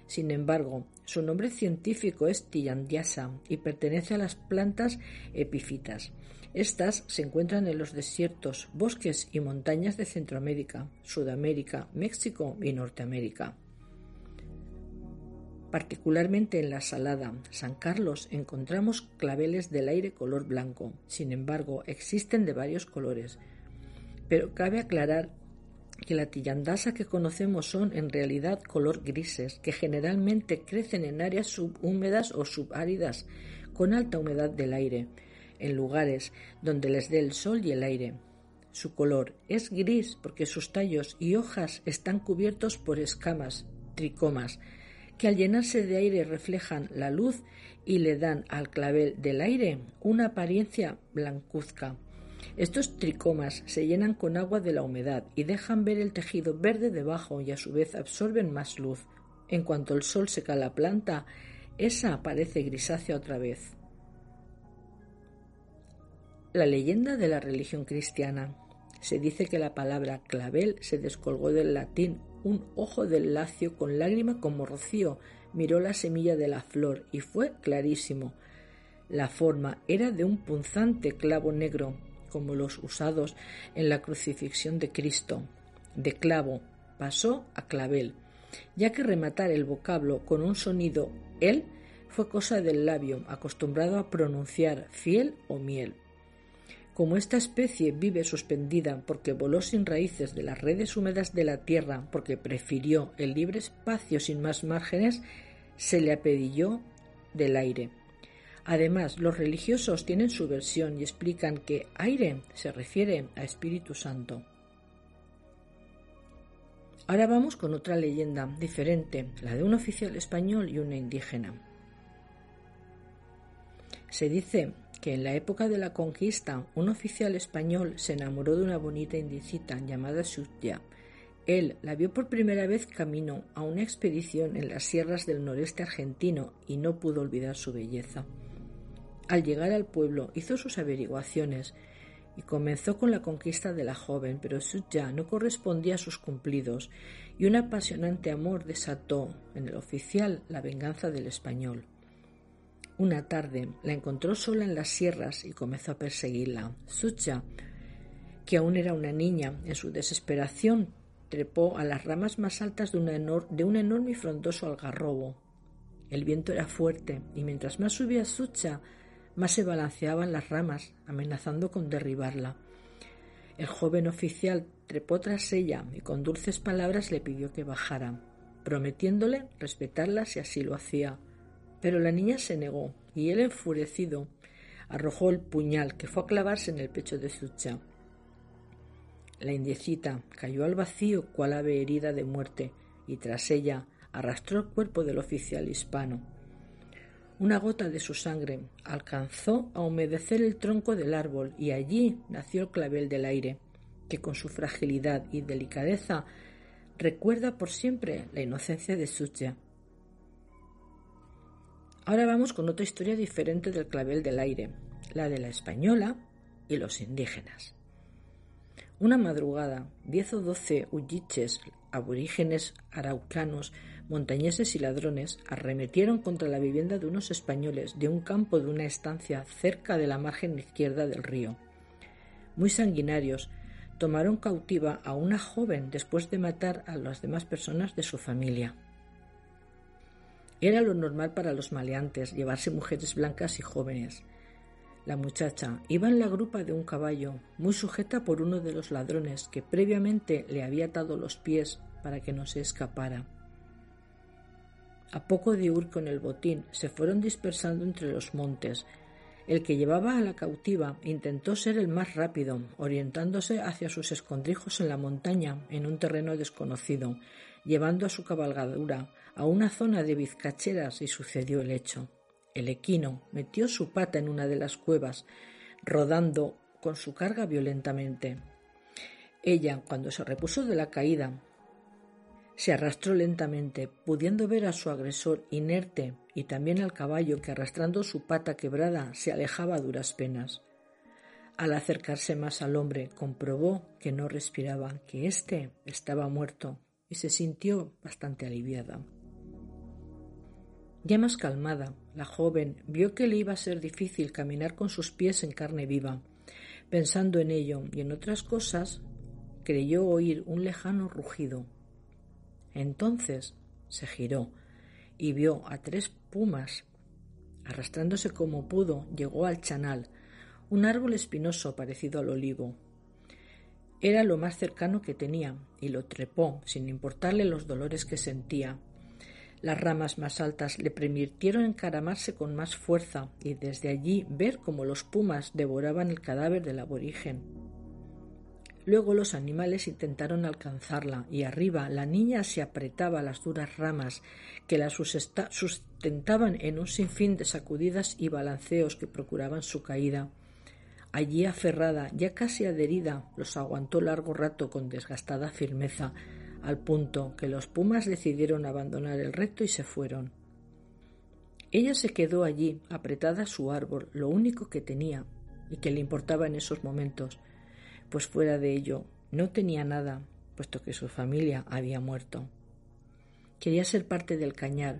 Speaker 4: Sin embargo, su nombre científico es Tillandiasa y pertenece a las plantas epífitas, estas se encuentran en los desiertos, bosques y montañas de Centroamérica, Sudamérica, México y Norteamérica. Particularmente en la Salada, San Carlos, encontramos claveles del aire color blanco. Sin embargo, existen de varios colores. Pero cabe aclarar que la tillandasa que conocemos son en realidad color grises, que generalmente crecen en áreas subhúmedas o subáridas, con alta humedad del aire en lugares donde les dé el sol y el aire. Su color es gris porque sus tallos y hojas están cubiertos por escamas, tricomas, que al llenarse de aire reflejan la luz y le dan al clavel del aire una apariencia blancuzca. Estos tricomas se llenan con agua de la humedad y dejan ver el tejido verde debajo y a su vez absorben más luz. En cuanto el sol seca la planta, esa aparece grisácea otra vez. La leyenda de la religión cristiana. Se dice que la palabra clavel se descolgó del latín. Un ojo del lacio con lágrima como rocío miró la semilla de la flor y fue clarísimo. La forma era de un punzante clavo negro, como los usados en la crucifixión de Cristo. De clavo pasó a clavel, ya que rematar el vocablo con un sonido él fue cosa del labio, acostumbrado a pronunciar fiel o miel. Como esta especie vive suspendida porque voló sin raíces de las redes húmedas de la tierra, porque prefirió el libre espacio sin más márgenes, se le apedilló del aire. Además, los religiosos tienen su versión y explican que aire se refiere a Espíritu Santo. Ahora vamos con otra leyenda diferente, la de un oficial español y una indígena. Se dice que en la época de la conquista un oficial español se enamoró de una bonita indígena llamada Sutya. Él la vio por primera vez camino a una expedición en las sierras del noreste argentino y no pudo olvidar su belleza. Al llegar al pueblo hizo sus averiguaciones y comenzó con la conquista de la joven, pero ya no correspondía a sus cumplidos y un apasionante amor desató en el oficial la venganza del español. Una tarde la encontró sola en las sierras y comenzó a perseguirla. Sucha, que aún era una niña, en su desesperación trepó a las ramas más altas de, de un enorme y frondoso algarrobo. El viento era fuerte y mientras más subía Sucha, más se balanceaban las ramas, amenazando con derribarla. El joven oficial trepó tras ella y con dulces palabras le pidió que bajara, prometiéndole respetarla si así lo hacía. Pero la niña se negó y él, enfurecido, arrojó el puñal que fue a clavarse en el pecho de Sucha. La indiecita cayó al vacío cual ave herida de muerte y tras ella arrastró el cuerpo del oficial hispano. Una gota de su sangre alcanzó a humedecer el tronco del árbol y allí nació el clavel del aire, que con su fragilidad y delicadeza recuerda por siempre la inocencia de Sucha. Ahora vamos con otra historia diferente del clavel del aire, la de la española y los indígenas. Una madrugada, diez o doce huilliches aborígenes araucanos montañeses y ladrones arremetieron contra la vivienda de unos españoles de un campo de una estancia cerca de la margen izquierda del río. Muy sanguinarios, tomaron cautiva a una joven después de matar a las demás personas de su familia. Era lo normal para los maleantes llevarse mujeres blancas y jóvenes. La muchacha iba en la grupa de un caballo, muy sujeta por uno de los ladrones que previamente le había atado los pies para que no se escapara. A poco de huir con el botín, se fueron dispersando entre los montes. El que llevaba a la cautiva intentó ser el más rápido, orientándose hacia sus escondrijos en la montaña, en un terreno desconocido, llevando a su cabalgadura a una zona de vizcacheras y sucedió el hecho. El equino metió su pata en una de las cuevas, rodando con su carga violentamente. Ella, cuando se repuso de la caída, se arrastró lentamente, pudiendo ver a su agresor inerte y también al caballo que arrastrando su pata quebrada se alejaba a duras penas. Al acercarse más al hombre, comprobó que no respiraba, que éste estaba muerto, y se sintió bastante aliviada. Ya más calmada, la joven vio que le iba a ser difícil caminar con sus pies en carne viva. Pensando en ello y en otras cosas, creyó oír un lejano rugido entonces se giró y vio a tres pumas. Arrastrándose como pudo, llegó al chanal, un árbol espinoso parecido al olivo. Era lo más cercano que tenía, y lo trepó, sin importarle los dolores que sentía. Las ramas más altas le permitieron encaramarse con más fuerza y desde allí ver cómo los pumas devoraban el cadáver del aborigen. Luego los animales intentaron alcanzarla y arriba la niña se apretaba las duras ramas que la sustentaban en un sinfín de sacudidas y balanceos que procuraban su caída. Allí aferrada, ya casi adherida, los aguantó largo rato con desgastada firmeza, al punto que los pumas decidieron abandonar el reto y se fueron. Ella se quedó allí, apretada a su árbol, lo único que tenía y que le importaba en esos momentos, pues fuera de ello no tenía nada, puesto que su familia había muerto. Quería ser parte del cañar.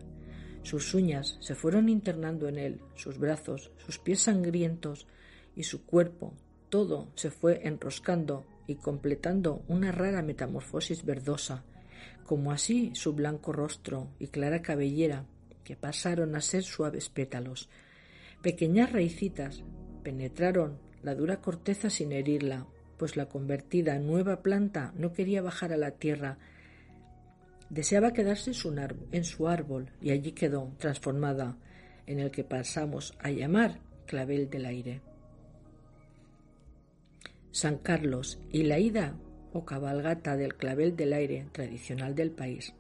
Speaker 4: Sus uñas se fueron internando en él, sus brazos, sus pies sangrientos y su cuerpo, todo se fue enroscando y completando una rara metamorfosis verdosa, como así su blanco rostro y clara cabellera, que pasaron a ser suaves pétalos. Pequeñas raicitas penetraron la dura corteza sin herirla, pues la convertida nueva planta no quería bajar a la tierra, deseaba quedarse en su árbol y allí quedó transformada en el que pasamos a llamar clavel del aire. San Carlos y la ida o cabalgata del clavel del aire tradicional del país.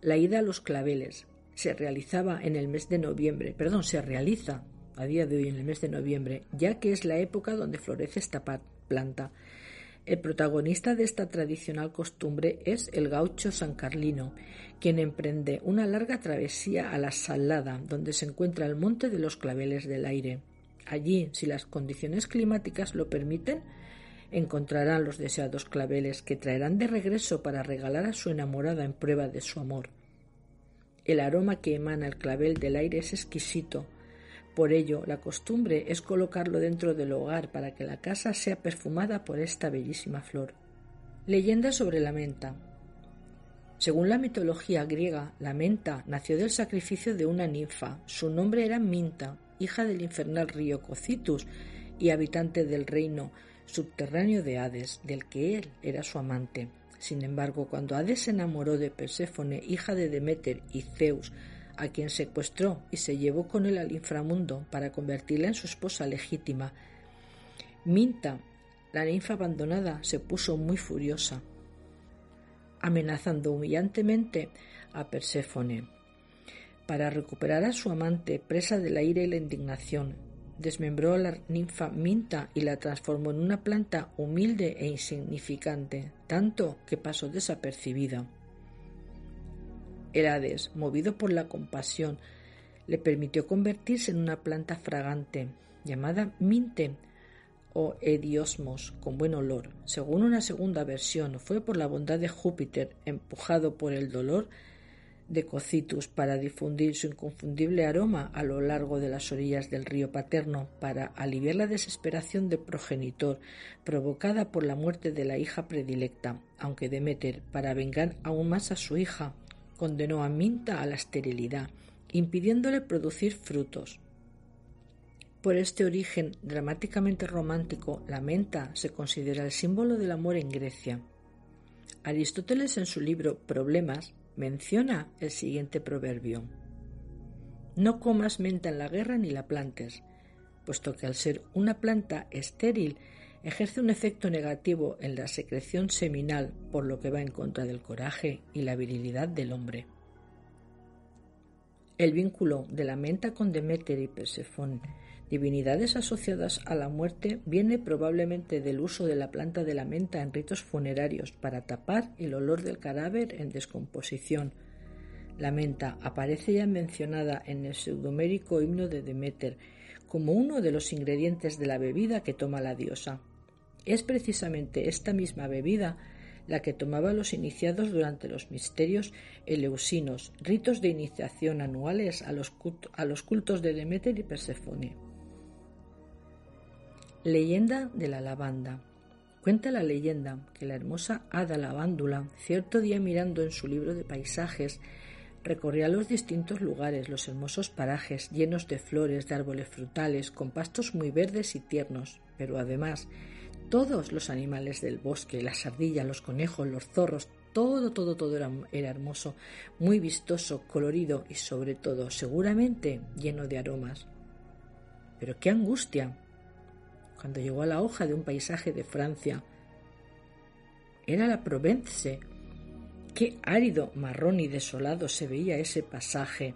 Speaker 4: La ida a los claveles se realizaba en el mes de noviembre, perdón, se realiza a día de hoy en el mes de noviembre, ya que es la época donde florece esta planta. El protagonista de esta tradicional costumbre es el gaucho San Carlino, quien emprende una larga travesía a la Salada, donde se encuentra el monte de los claveles del aire. Allí, si las condiciones climáticas lo permiten, encontrarán los deseados claveles que traerán de regreso para regalar a su enamorada en prueba de su amor. El aroma que emana el clavel del aire es exquisito. Por ello, la costumbre es colocarlo dentro del hogar para que la casa sea perfumada por esta bellísima flor. Leyenda sobre la menta. Según la mitología griega, la menta nació del sacrificio de una ninfa. Su nombre era Minta, hija del infernal río Cocitus y habitante del reino subterráneo de Hades, del que él era su amante. Sin embargo, cuando Hades se enamoró de Perséfone, hija de Demeter y Zeus, a quien secuestró y se llevó con él al inframundo para convertirla en su esposa legítima, Minta, la ninfa abandonada, se puso muy furiosa, amenazando humillantemente a Perséfone. Para recuperar a su amante, presa del aire y la indignación, desmembró a la ninfa Minta y la transformó en una planta humilde e insignificante, tanto que pasó desapercibida. El Hades, movido por la compasión, le permitió convertirse en una planta fragante, llamada Minte o Ediosmos, con buen olor. Según una segunda versión, fue por la bondad de Júpiter, empujado por el dolor de Cocitus para difundir su inconfundible aroma a lo largo de las orillas del río Paterno, para aliviar la desesperación del progenitor provocada por la muerte de la hija predilecta, aunque Demeter, para vengar aún más a su hija, condenó a Minta a la esterilidad, impidiéndole producir frutos. Por este origen dramáticamente romántico, la menta se considera el símbolo del amor en Grecia. Aristóteles en su libro Problemas menciona el siguiente proverbio. No comas menta en la guerra ni la plantes, puesto que al ser una planta estéril ejerce un efecto negativo en la secreción seminal, por lo que va en contra del coraje y la virilidad del hombre. El vínculo de la menta con Demeter y Persefón, divinidades asociadas a la muerte, viene probablemente del uso de la planta de la menta en ritos funerarios para tapar el olor del cadáver en descomposición. La menta aparece ya mencionada en el pseudomérico himno de Demeter como uno de los ingredientes de la bebida que toma la diosa. Es precisamente esta misma bebida la que tomaban los iniciados durante los misterios eleusinos, ritos de iniciación anuales a los, cultos de Demeter y Persefone. Leyenda de la lavanda. Cuenta la leyenda que la hermosa hada lavándula, cierto día mirando en su libro de paisajes, recorría los distintos lugares, los hermosos parajes llenos de flores, de árboles frutales, con pastos muy verdes y tiernos, pero además todos los animales del bosque, las ardillas, los conejos, los zorros, todo, todo, todo era, hermoso, muy vistoso, colorido y sobre todo, seguramente, lleno de aromas. Pero qué angustia cuando llegó a la hoja de un paisaje de Francia. Era la Provence. Qué árido, marrón y desolado se veía ese pasaje.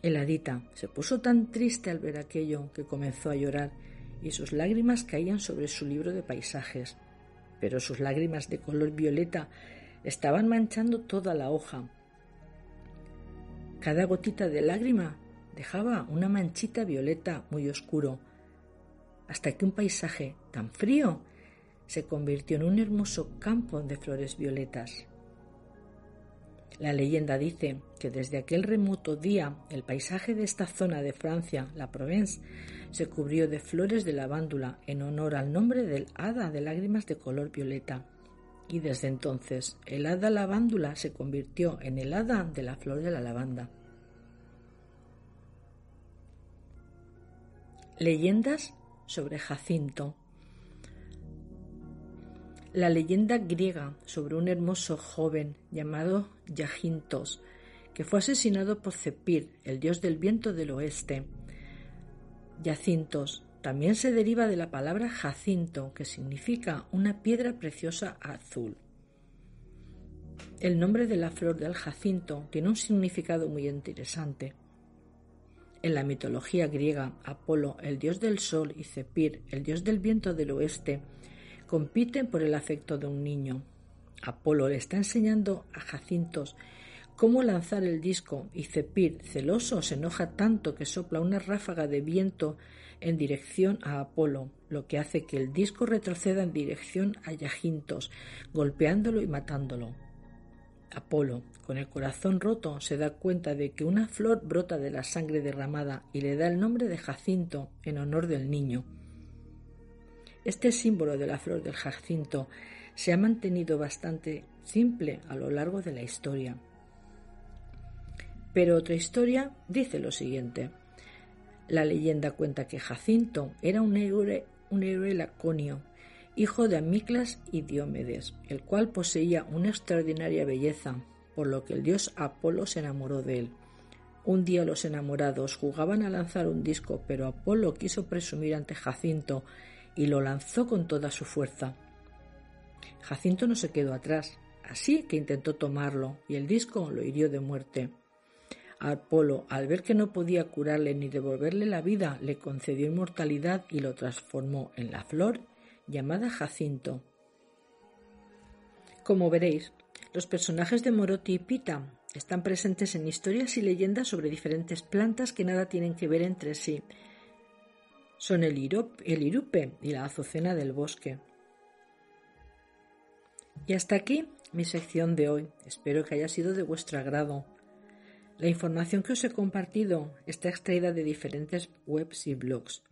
Speaker 4: El hadita se puso tan triste al ver aquello que comenzó a llorar y sus lágrimas caían sobre su libro de paisajes, pero sus lágrimas de color violeta estaban manchando toda la hoja. Cada gotita de lágrima dejaba una manchita violeta muy oscuro, hasta que un paisaje tan frío se convirtió en un hermoso campo de flores violetas. La leyenda dice que desde aquel remoto día el paisaje de esta zona de Francia, la Provence, se cubrió de flores de lavándula en honor al nombre del hada de lágrimas de color violeta. Y desde entonces el hada lavándula se convirtió en el hada de la flor de la lavanda. Leyendas sobre Jacinto. La leyenda griega sobre un hermoso joven llamado Yacintos, que fue asesinado por Cepir, el dios del viento del oeste. Yacintos también se deriva de la palabra jacinto, que significa una piedra preciosa azul. El nombre de la flor del jacinto tiene un significado muy interesante. En la mitología griega, Apolo, el dios del sol, y Cepir, el dios del viento del oeste, compiten por el afecto de un niño. Apolo le está enseñando a Jacintos cómo lanzar el disco y Cepir, celoso, se enoja tanto que sopla una ráfaga de viento en dirección a Apolo, lo que hace que el disco retroceda en dirección a Yacintos, golpeándolo y matándolo. Apolo, con el corazón roto, se da cuenta de que una flor brota de la sangre derramada y le da el nombre de Jacinto en honor del niño. Este símbolo de la flor del jacinto se ha mantenido bastante simple a lo largo de la historia. Pero otra historia dice lo siguiente. La leyenda cuenta que Jacinto era un héroe, un héroe laconio, hijo de Amiclas y Diomedes, el cual poseía una extraordinaria belleza, por lo que el dios Apolo se enamoró de él. Un día los enamorados jugaban a lanzar un disco, pero Apolo quiso presumir ante Jacinto y lo lanzó con toda su fuerza. Jacinto no se quedó atrás, así que intentó tomarlo y el disco lo hirió de muerte. Apolo, al ver que no podía curarle ni devolverle la vida, le concedió inmortalidad y lo transformó en la flor llamada Jacinto. Como veréis, los personajes de Moroti y Pita están presentes en historias y leyendas sobre diferentes plantas que nada tienen que ver entre sí, son el, irupe y la azucena del bosque. Y hasta aquí mi sección de hoy. Espero que haya sido de vuestro agrado. La información que os he compartido está extraída de diferentes webs y blogs.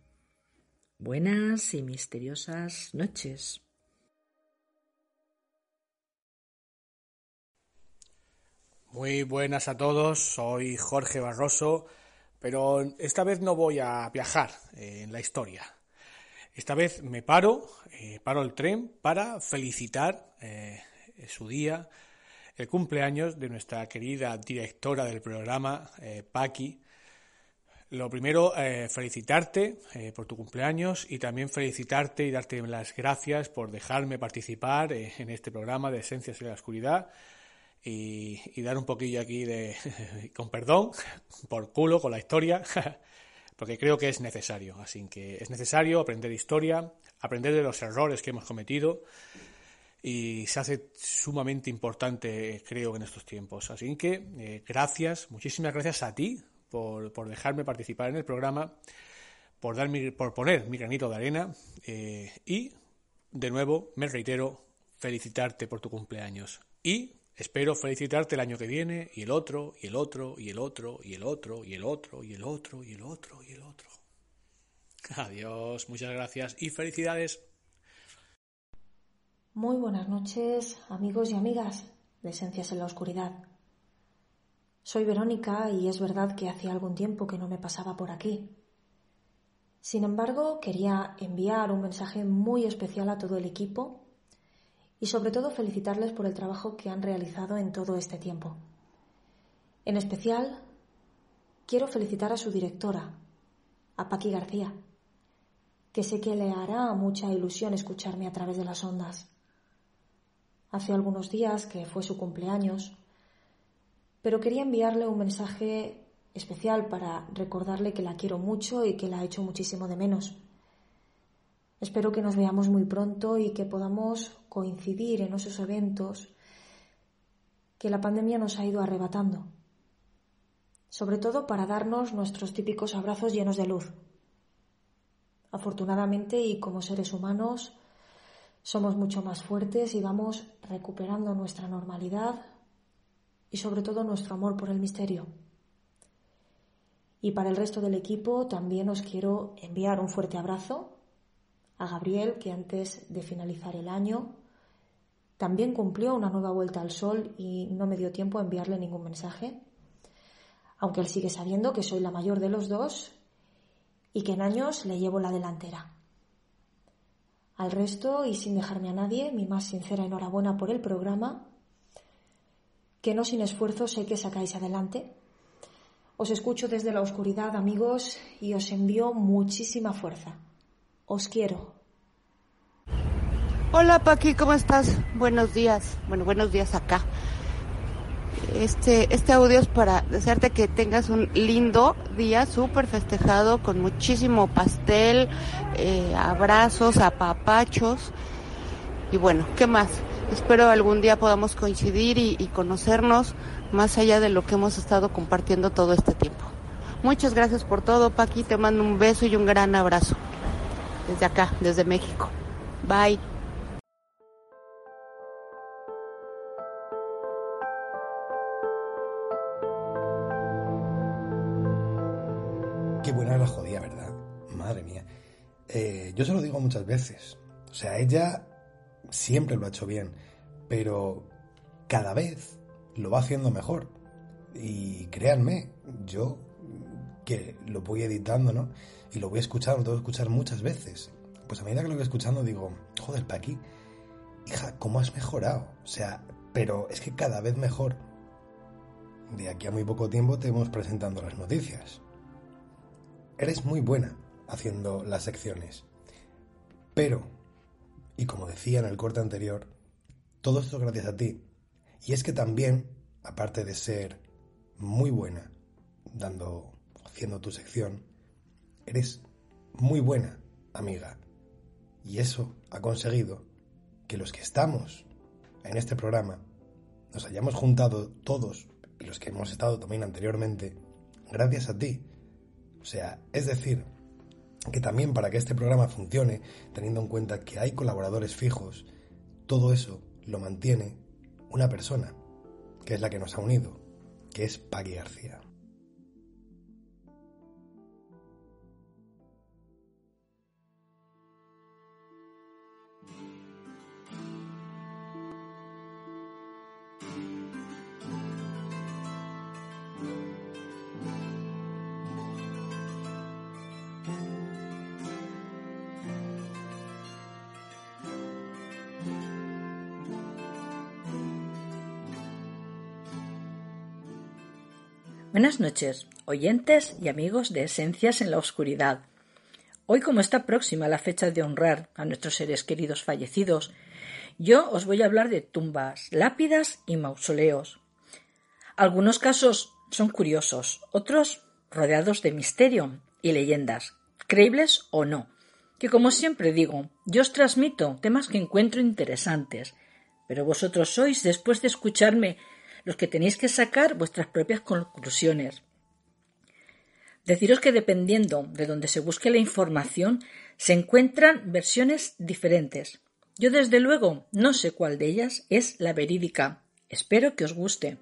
Speaker 4: Buenas y misteriosas noches.
Speaker 8: Muy buenas a todos, soy Jorge Barroso pero esta vez no voy a viajar eh, en la historia. Esta vez me paro, eh, paro el tren para felicitar eh, su día, el cumpleaños de nuestra querida directora del programa, Paqui. Lo primero, felicitarte por tu cumpleaños y también felicitarte y darte las gracias por dejarme participar en este programa de Esencias en la Oscuridad y, dar un poquillo aquí de, <laughs> con perdón, <laughs> por culo con la historia, <laughs> porque creo que es necesario. Así que es necesario aprender historia, aprender de los errores que hemos cometido y se hace sumamente importante, creo, en estos tiempos. Así que eh, gracias, muchísimas gracias a ti por, por, dejarme participar en el programa, por, dar por poner mi granito de arena eh, y, de nuevo, me reitero, felicitarte por tu cumpleaños. Y Espero felicitarte el año que viene, y el otro, y el otro, y el otro, y el otro, y el otro, y el otro, y el otro, y el otro. <laughs> Adiós, muchas gracias y felicidades.
Speaker 9: Muy buenas noches, amigos y amigas de Esencias en la Oscuridad. Soy Verónica y es verdad que hacía algún tiempo que no me pasaba por aquí. Sin embargo, quería enviar un mensaje muy especial a todo el equipo y sobre todo felicitarles por el trabajo que han realizado en todo este tiempo. En especial, quiero felicitar a su directora, a Paqui García, que sé que le hará mucha ilusión escucharme a través de las ondas. Hace algunos días que fue su cumpleaños, pero quería enviarle un mensaje especial para recordarle que la quiero mucho y que la he hecho muchísimo de menos. Espero que nos veamos muy pronto y que podamos coincidir en esos eventos que la pandemia nos ha ido arrebatando, sobre todo para darnos nuestros típicos abrazos llenos de luz. Afortunadamente y como seres humanos somos mucho más fuertes y vamos recuperando nuestra normalidad y sobre todo nuestro amor por el misterio. Y para el resto del equipo también os quiero enviar un fuerte abrazo a Gabriel, que antes de finalizar el año también cumplió una nueva vuelta al sol y no me dio tiempo a enviarle ningún mensaje, aunque él sigue sabiendo que soy la mayor de los dos y que en años le llevo la delantera. Al resto, y sin dejarme a nadie, mi más sincera enhorabuena por el programa, que no sin esfuerzo sé que sacáis adelante os escucho desde la oscuridad, amigos, y os envío muchísima fuerza. Os quiero.
Speaker 10: Hola Paqui, ¿cómo estás? Buenos días. Bueno, buenos días acá. Este, este audio es para desearte que tengas un lindo día, súper festejado, con muchísimo pastel, eh, abrazos, apapachos. Y bueno, ¿qué más? Espero algún día podamos coincidir y, y conocernos más allá de lo que hemos estado compartiendo todo este tiempo. Muchas gracias por todo, Paqui. Te mando un beso y un gran abrazo. Desde acá, desde México. Bye.
Speaker 3: Eh, yo se lo digo muchas veces. O sea, ella siempre lo ha hecho bien, pero cada vez lo va haciendo mejor. Y créanme, yo que lo voy editando, ¿no? Y lo voy escuchando, lo tengo que escuchar muchas veces. Pues a medida que lo voy escuchando digo, joder, Paqui, hija, ¿cómo has mejorado? O sea, pero es que cada vez mejor. De aquí a muy poco tiempo te vamos presentando las noticias. Eres muy buena haciendo las secciones. Pero, y como decía en el corte anterior, todo esto es gracias a ti. Y es que también, aparte de ser muy buena dando, haciendo tu sección, eres muy buena amiga. Y eso ha conseguido que los que estamos en este programa nos hayamos juntado todos y los que hemos estado también anteriormente gracias a ti. O sea, es decir, que también para que este programa funcione, teniendo en cuenta que hay colaboradores fijos, todo eso lo mantiene una persona, que es la que nos ha unido, que es Pagui García.
Speaker 4: Buenas noches, oyentes y amigos de Esencias en la Oscuridad. Hoy, como está próxima la fecha de honrar a nuestros seres queridos fallecidos, yo os voy a hablar de tumbas, lápidas y mausoleos. Algunos casos son curiosos, otros rodeados de misterio y leyendas, creíbles o no, que como siempre digo, yo os transmito temas que encuentro interesantes, pero vosotros sois, después de escucharme, los que tenéis que sacar vuestras propias conclusiones. Deciros que dependiendo de donde se busque la información, se encuentran versiones diferentes. Yo desde luego no sé cuál de ellas es la verídica. Espero que os guste.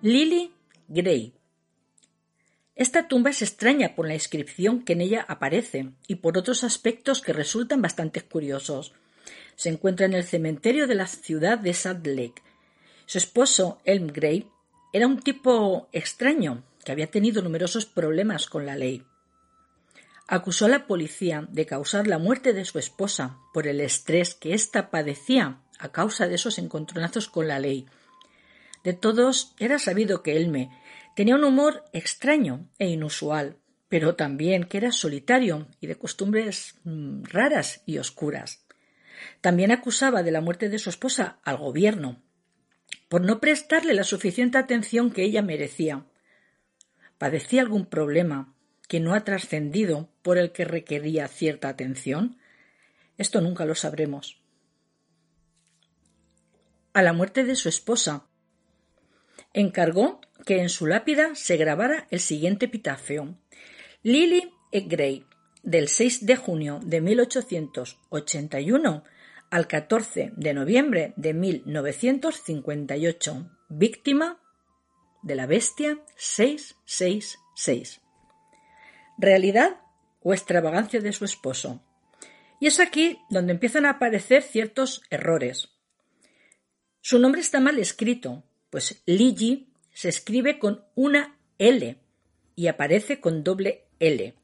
Speaker 4: Lily Gray esta tumba es extraña por la inscripción que en ella aparece y por otros aspectos que resultan bastante curiosos. Se encuentra en el cementerio de la ciudad de Salt Lake. Su esposo, Elm Gray, era un tipo extraño que había tenido numerosos problemas con la ley. Acusó a la policía de causar la muerte de su esposa por el estrés que ésta padecía a causa de esos encontronazos con la ley. De todos era sabido que Elme Tenía un humor extraño e inusual, pero también que era solitario y de costumbres mm, raras y oscuras. También acusaba de la muerte de su esposa al gobierno, por no prestarle la suficiente atención que ella merecía. ¿Padecía algún problema que no ha trascendido por el que requería cierta atención? Esto nunca lo sabremos. A la muerte de su esposa, encargó que en su lápida se grabara el siguiente epitafio. Lily. Gray, del 6 de junio de 1881 al 14 de noviembre de 1958, víctima de la bestia 666. Realidad o extravagancia de su esposo. Y es aquí donde empiezan a aparecer ciertos errores. Su nombre está mal escrito, pues Ligi se escribe con una L y aparece con doble L.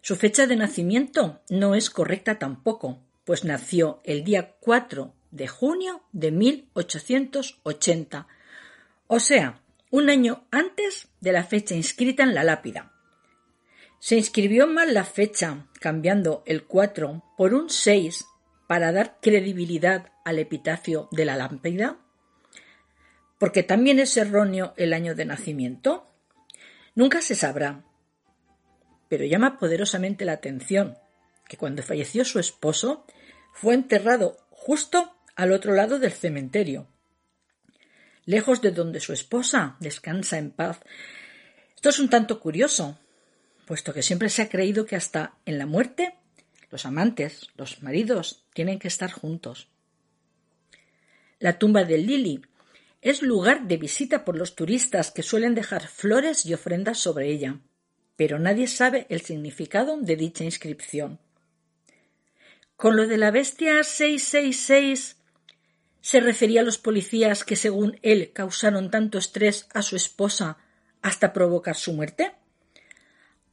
Speaker 4: Su fecha de nacimiento no es correcta tampoco, pues nació el día 4 de junio de 1880, o sea, un año antes de la fecha inscrita en la lápida. Se inscribió mal la fecha, cambiando el 4 por un 6 para dar credibilidad al epitafio de la lápida. Porque también es erróneo el año de nacimiento. Nunca se sabrá. Pero llama poderosamente la atención que cuando falleció su esposo fue enterrado justo al otro lado del cementerio, lejos de donde su esposa descansa en paz. Esto es un tanto curioso, puesto que siempre se ha creído que hasta en la muerte los amantes, los maridos, tienen que estar juntos. La tumba de Lily es lugar de visita por los turistas que suelen dejar flores y ofrendas sobre ella, pero nadie sabe el significado de dicha inscripción. Con lo de la bestia 666 se refería a los policías que, según él, causaron tanto estrés a su esposa hasta provocar su muerte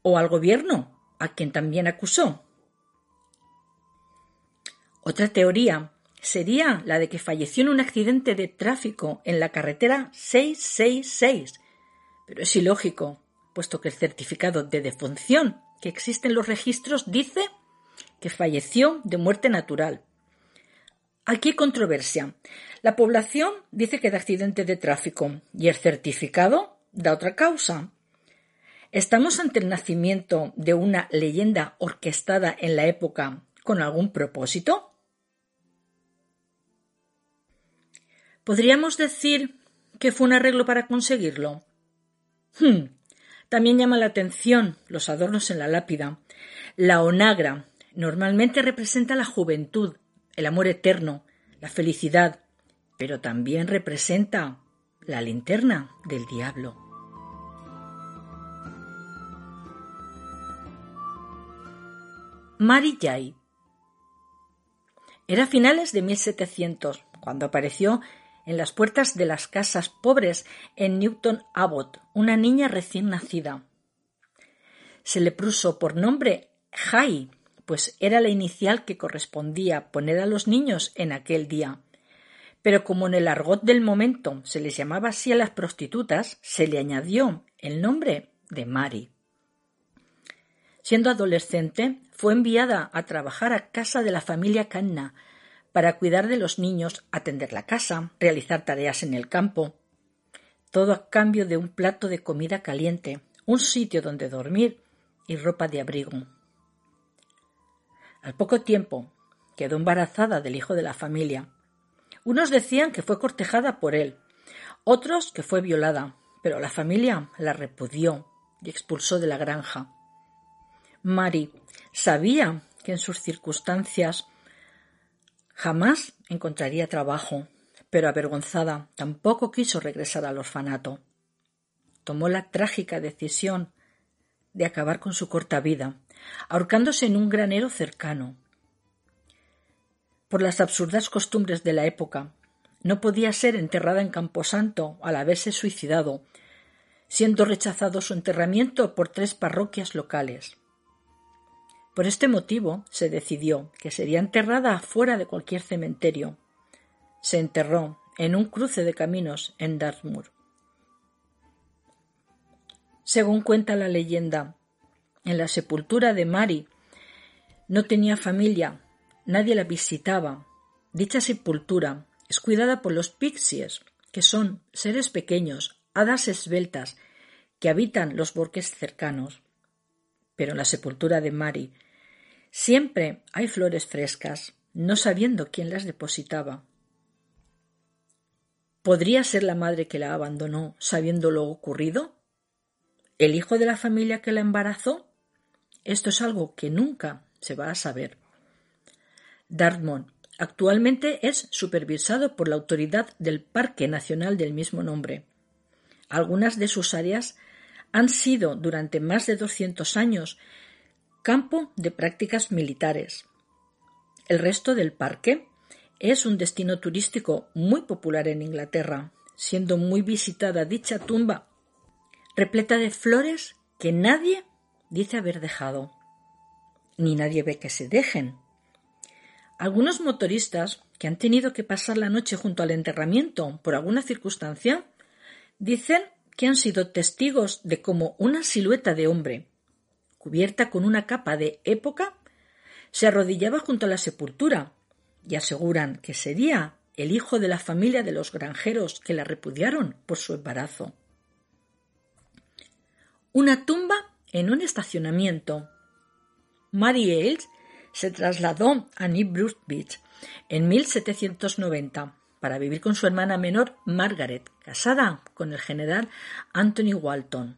Speaker 4: o al gobierno, a quien también acusó. Otra teoría sería la de que falleció en un accidente de tráfico en la carretera 666, pero es ilógico, puesto que el certificado de defunción que existe en los registros dice que falleció de muerte natural. Aquí hay controversia. La población dice que de accidente de tráfico y el certificado da otra causa. ¿Estamos ante el nacimiento de una leyenda orquestada en la época con algún propósito? ¿Podríamos decir que fue un arreglo para conseguirlo? Hmm. También llama la atención los adornos en la lápida. La onagra normalmente representa la juventud, el amor eterno, la felicidad, pero también representa la linterna del diablo. Mary. Era finales de 1700 cuando apareció en las puertas de las casas pobres en Newton Abbot una niña recién nacida. Se le puso por nombre Jay, pues era la inicial que correspondía poner a los niños en aquel día. Pero como en el argot del momento se les llamaba así a las prostitutas, se le añadió el nombre de Mary. Siendo adolescente, fue enviada a trabajar a casa de la familia Canna para cuidar de los niños, atender la casa, realizar tareas en el campo. Todo a cambio de un plato de comida caliente, un sitio donde dormir y ropa de abrigo. Al poco tiempo quedó embarazada del hijo de la familia. Unos decían que fue cortejada por él, otros que fue violada, pero la familia la repudió y expulsó de la granja. Mary sabía que en sus circunstancias jamás encontraría trabajo, pero avergonzada tampoco quiso regresar al orfanato. Tomó la trágica decisión de acabar con su corta vida, ahorcándose en un granero cercano. Por las absurdas costumbres de la época, no podía ser enterrada en Camposanto al haberse suicidado, siendo rechazado su enterramiento por tres parroquias locales. Por este motivo se decidió que sería enterrada fuera de cualquier cementerio. Se enterró en un cruce de caminos en Dartmoor. Según cuenta la leyenda, en la sepultura de Mary no tenía familia, nadie la visitaba. Dicha sepultura es cuidada por los pixies, que son seres pequeños, hadas esbeltas, que habitan los bosques cercanos pero en la sepultura de Mary siempre hay flores frescas, no sabiendo quién las depositaba. ¿Podría ser la madre que la abandonó sabiendo lo ocurrido? ¿El hijo de la familia que la embarazó? Esto es algo que nunca se va a saber. Dartmouth actualmente es supervisado por la autoridad del Parque Nacional del mismo nombre. Algunas de sus áreas han sido durante más de 200 años campo de prácticas militares. El resto del parque es un destino turístico muy popular en Inglaterra, siendo muy visitada dicha tumba, repleta de flores que nadie dice haber dejado, ni nadie ve que se dejen. Algunos motoristas que han tenido que pasar la noche junto al enterramiento por alguna circunstancia dicen que han sido testigos de cómo una silueta de hombre, cubierta con una capa de época, se arrodillaba junto a la sepultura y aseguran que sería el hijo de la familia de los granjeros que la repudiaron por su embarazo. Una tumba en un estacionamiento. Mary Ailes se trasladó a New Beach en 1790 para vivir con su hermana menor Margaret, casada con el general Anthony Walton.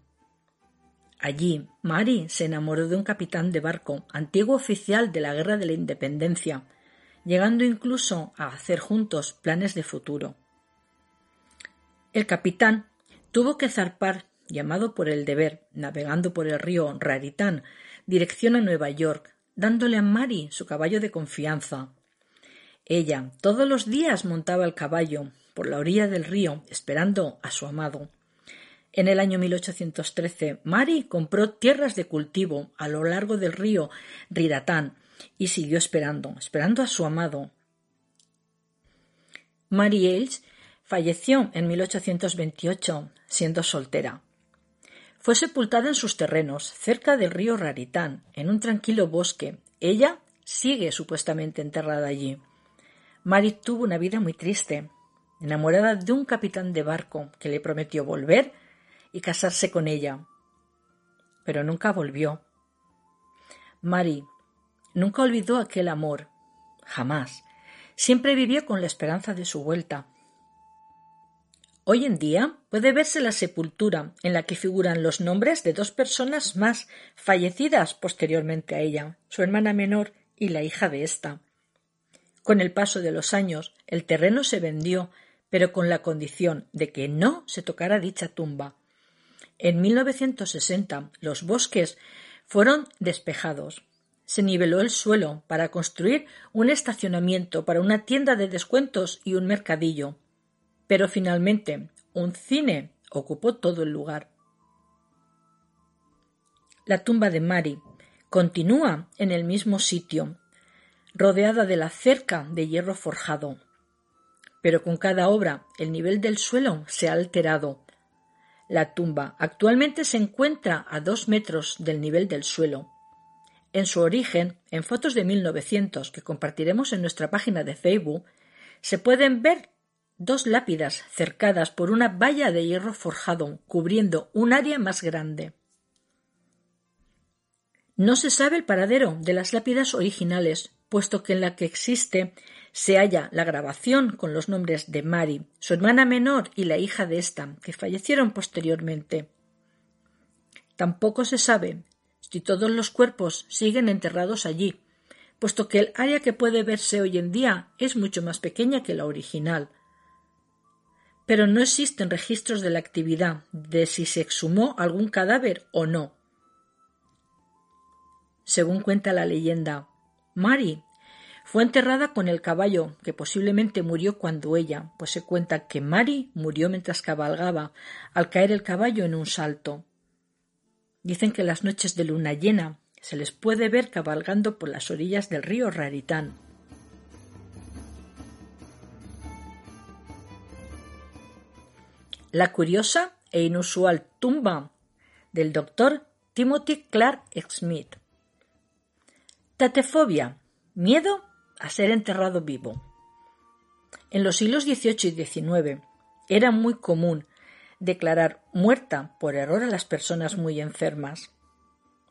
Speaker 4: Allí, Mary se enamoró de un capitán de barco, antiguo oficial de la Guerra de la Independencia, llegando incluso a hacer juntos planes de futuro. El capitán tuvo que zarpar, llamado por el deber, navegando por el río Raritán, dirección a Nueva York, dándole a Mary su caballo de confianza. Ella todos los días montaba el caballo por la orilla del río esperando a su amado. En el año 1813, Mary compró tierras de cultivo a lo largo del río Riratán y siguió esperando, esperando a su amado. Mary Ailes falleció en 1828, siendo soltera. Fue sepultada en sus terrenos, cerca del río Raritán, en un tranquilo bosque. Ella sigue supuestamente enterrada allí. Mary tuvo una vida muy triste, enamorada de un capitán de barco que le prometió volver y casarse con ella. Pero nunca volvió. Mary nunca olvidó aquel amor, jamás. Siempre vivió con la esperanza de su vuelta. Hoy en día puede verse la sepultura en la que figuran los nombres de dos personas más fallecidas posteriormente a ella, su hermana menor y la hija de ésta. Con el paso de los años, el terreno se vendió, pero con la condición de que no se tocara dicha tumba. En 1960 los bosques fueron despejados. Se niveló el suelo para construir un estacionamiento para una tienda de descuentos y un mercadillo pero finalmente un cine ocupó todo el lugar. La tumba de Mary continúa en el mismo sitio, rodeada de la cerca de hierro forjado. Pero con cada obra el nivel del suelo se ha alterado. La tumba actualmente se encuentra a dos metros del nivel del suelo. En su origen, en fotos de 1900 que compartiremos en nuestra página de Facebook, se pueden ver dos lápidas cercadas por una valla de hierro forjado cubriendo un área más grande. No se sabe el paradero de las lápidas originales, puesto que en la que existe se halla la grabación con los nombres de Mary, su hermana menor y la hija de ésta, que fallecieron posteriormente. Tampoco se sabe si todos los cuerpos siguen enterrados allí, puesto que el área que puede verse hoy en día es mucho más pequeña que la original, pero no existen registros de la actividad, de si se exhumó algún cadáver o no. Según cuenta la leyenda, Mary fue enterrada con el caballo, que posiblemente murió cuando ella, pues se cuenta que Mary murió mientras cabalgaba, al caer el caballo en un salto. Dicen que las noches de luna llena se les puede ver cabalgando por las orillas del río Raritán. la curiosa e inusual tumba del doctor Timothy Clark Smith. Tatefobia, miedo a ser enterrado vivo. En los siglos XVIII y XIX era muy común declarar muerta por error a las personas muy enfermas.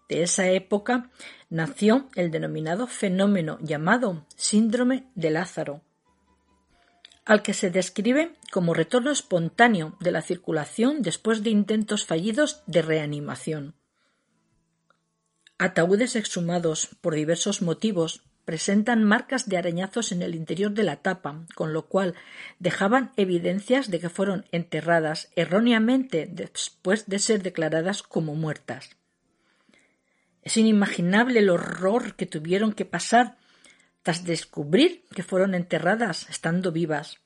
Speaker 4: De esa época nació el denominado fenómeno llamado síndrome de Lázaro, al que se describe como retorno espontáneo de la circulación después de intentos fallidos de reanimación. Ataúdes exhumados por diversos motivos presentan marcas de arañazos en el interior de la tapa, con lo cual dejaban evidencias de que fueron enterradas erróneamente después de ser declaradas como muertas. Es inimaginable el horror que tuvieron que pasar tras descubrir que fueron enterradas estando vivas.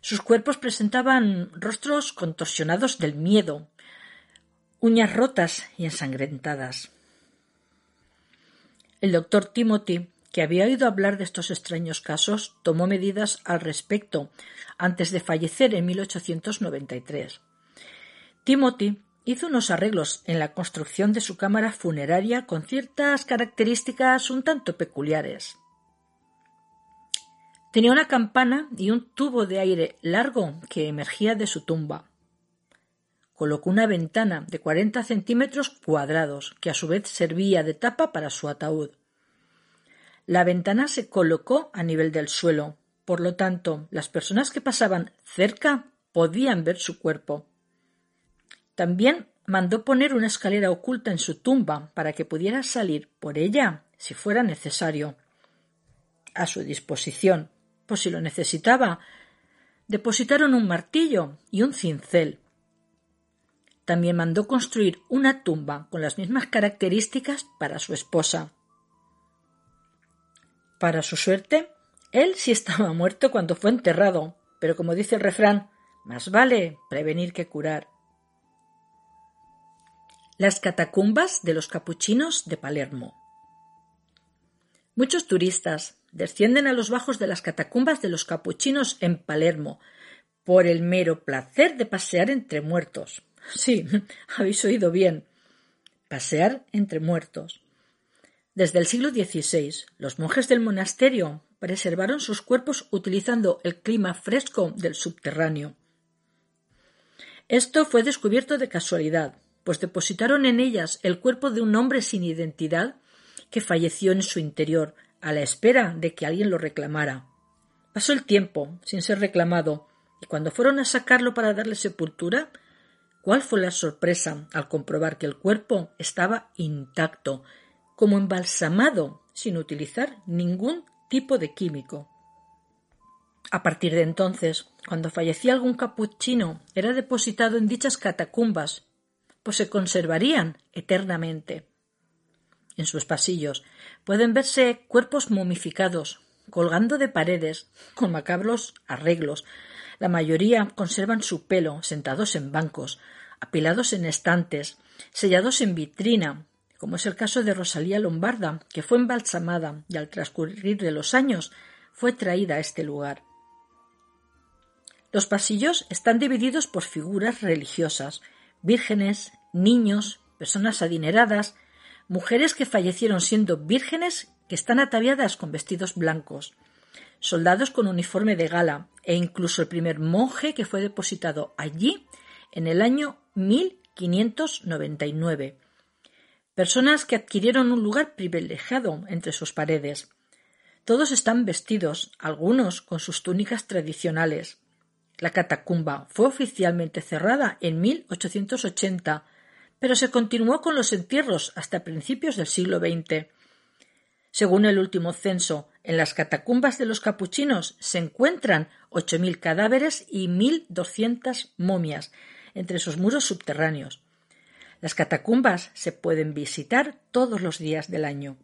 Speaker 4: Sus cuerpos presentaban rostros contorsionados del miedo, uñas rotas y ensangrentadas. El doctor Timothy, que había oído hablar de estos extraños casos, tomó medidas al respecto antes de fallecer en 1893. Timothy hizo unos arreglos en la construcción de su cámara funeraria con ciertas características un tanto peculiares. Tenía una campana y un tubo de aire largo que emergía de su tumba. Colocó una ventana de cuarenta centímetros cuadrados, que a su vez servía de tapa para su ataúd. La ventana se colocó a nivel del suelo, por lo tanto, las personas que pasaban cerca podían ver su cuerpo. También mandó poner una escalera oculta en su tumba para que pudiera salir por ella si fuera necesario. A su disposición por si lo necesitaba. Depositaron un martillo y un cincel. También mandó construir una tumba con las mismas características para su esposa. Para su suerte, él sí estaba muerto cuando fue enterrado, pero como dice el refrán, más vale prevenir que curar. Las catacumbas de los capuchinos de Palermo. Muchos turistas, descienden a los bajos de las catacumbas de los capuchinos en Palermo, por el mero placer de pasear entre muertos. Sí, <laughs> habéis oído bien. Pasear entre muertos. Desde el siglo XVI, los monjes del monasterio preservaron sus cuerpos utilizando el clima fresco del subterráneo. Esto fue descubierto de casualidad, pues depositaron en ellas el cuerpo de un hombre sin identidad que falleció en su interior a la espera de que alguien lo reclamara. Pasó el tiempo sin ser reclamado, y cuando fueron a sacarlo para darle sepultura, ¿cuál fue la sorpresa al comprobar que el cuerpo estaba intacto, como embalsamado, sin utilizar ningún tipo de químico? A partir de entonces, cuando fallecía algún capuchino, era depositado en dichas catacumbas, pues se conservarían eternamente. En sus pasillos pueden verse cuerpos momificados, colgando de paredes, con macabros arreglos. La mayoría conservan su pelo, sentados en bancos, apilados en estantes, sellados en vitrina, como es el caso de Rosalía Lombarda, que fue embalsamada y al transcurrir de los años fue traída a este lugar. Los pasillos están divididos por figuras religiosas, vírgenes, niños, personas adineradas, mujeres que fallecieron siendo vírgenes que están ataviadas con vestidos blancos, soldados con uniforme de gala e incluso el primer monje que fue depositado allí en el año 1599. Personas que adquirieron un lugar privilegiado entre sus paredes. Todos están vestidos, algunos con sus túnicas tradicionales. La catacumba fue oficialmente cerrada en 1880 pero se continuó con los entierros hasta principios del siglo XX. Según el último censo, en las catacumbas de los capuchinos se encuentran ocho mil cadáveres y mil doscientas momias entre sus muros subterráneos. Las catacumbas se pueden visitar todos los días del año.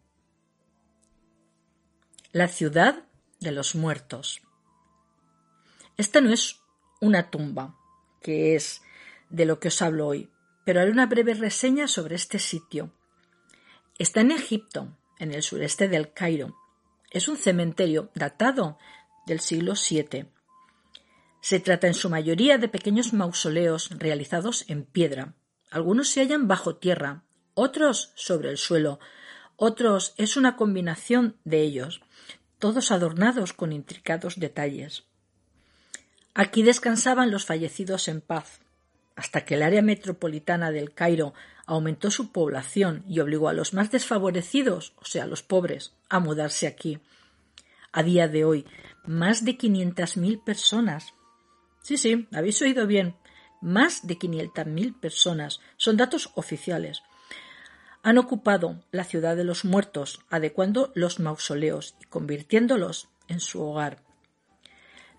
Speaker 4: La ciudad de los muertos. Esta no es una tumba, que es de lo que os hablo hoy pero haré una breve reseña sobre este sitio. Está en Egipto, en el sureste del Cairo. Es un cementerio datado del siglo VII. Se trata en su mayoría de pequeños mausoleos realizados en piedra. Algunos se hallan bajo tierra, otros sobre el suelo, otros es una combinación de ellos, todos adornados con intricados detalles. Aquí descansaban los fallecidos en paz, hasta que el área metropolitana del Cairo aumentó su población y obligó a los más desfavorecidos, o sea, los pobres, a mudarse aquí. A día de hoy, más de mil personas. Sí, sí, habéis oído bien. Más de mil personas. Son datos oficiales. han ocupado la ciudad de los muertos, adecuando los mausoleos y convirtiéndolos en su hogar.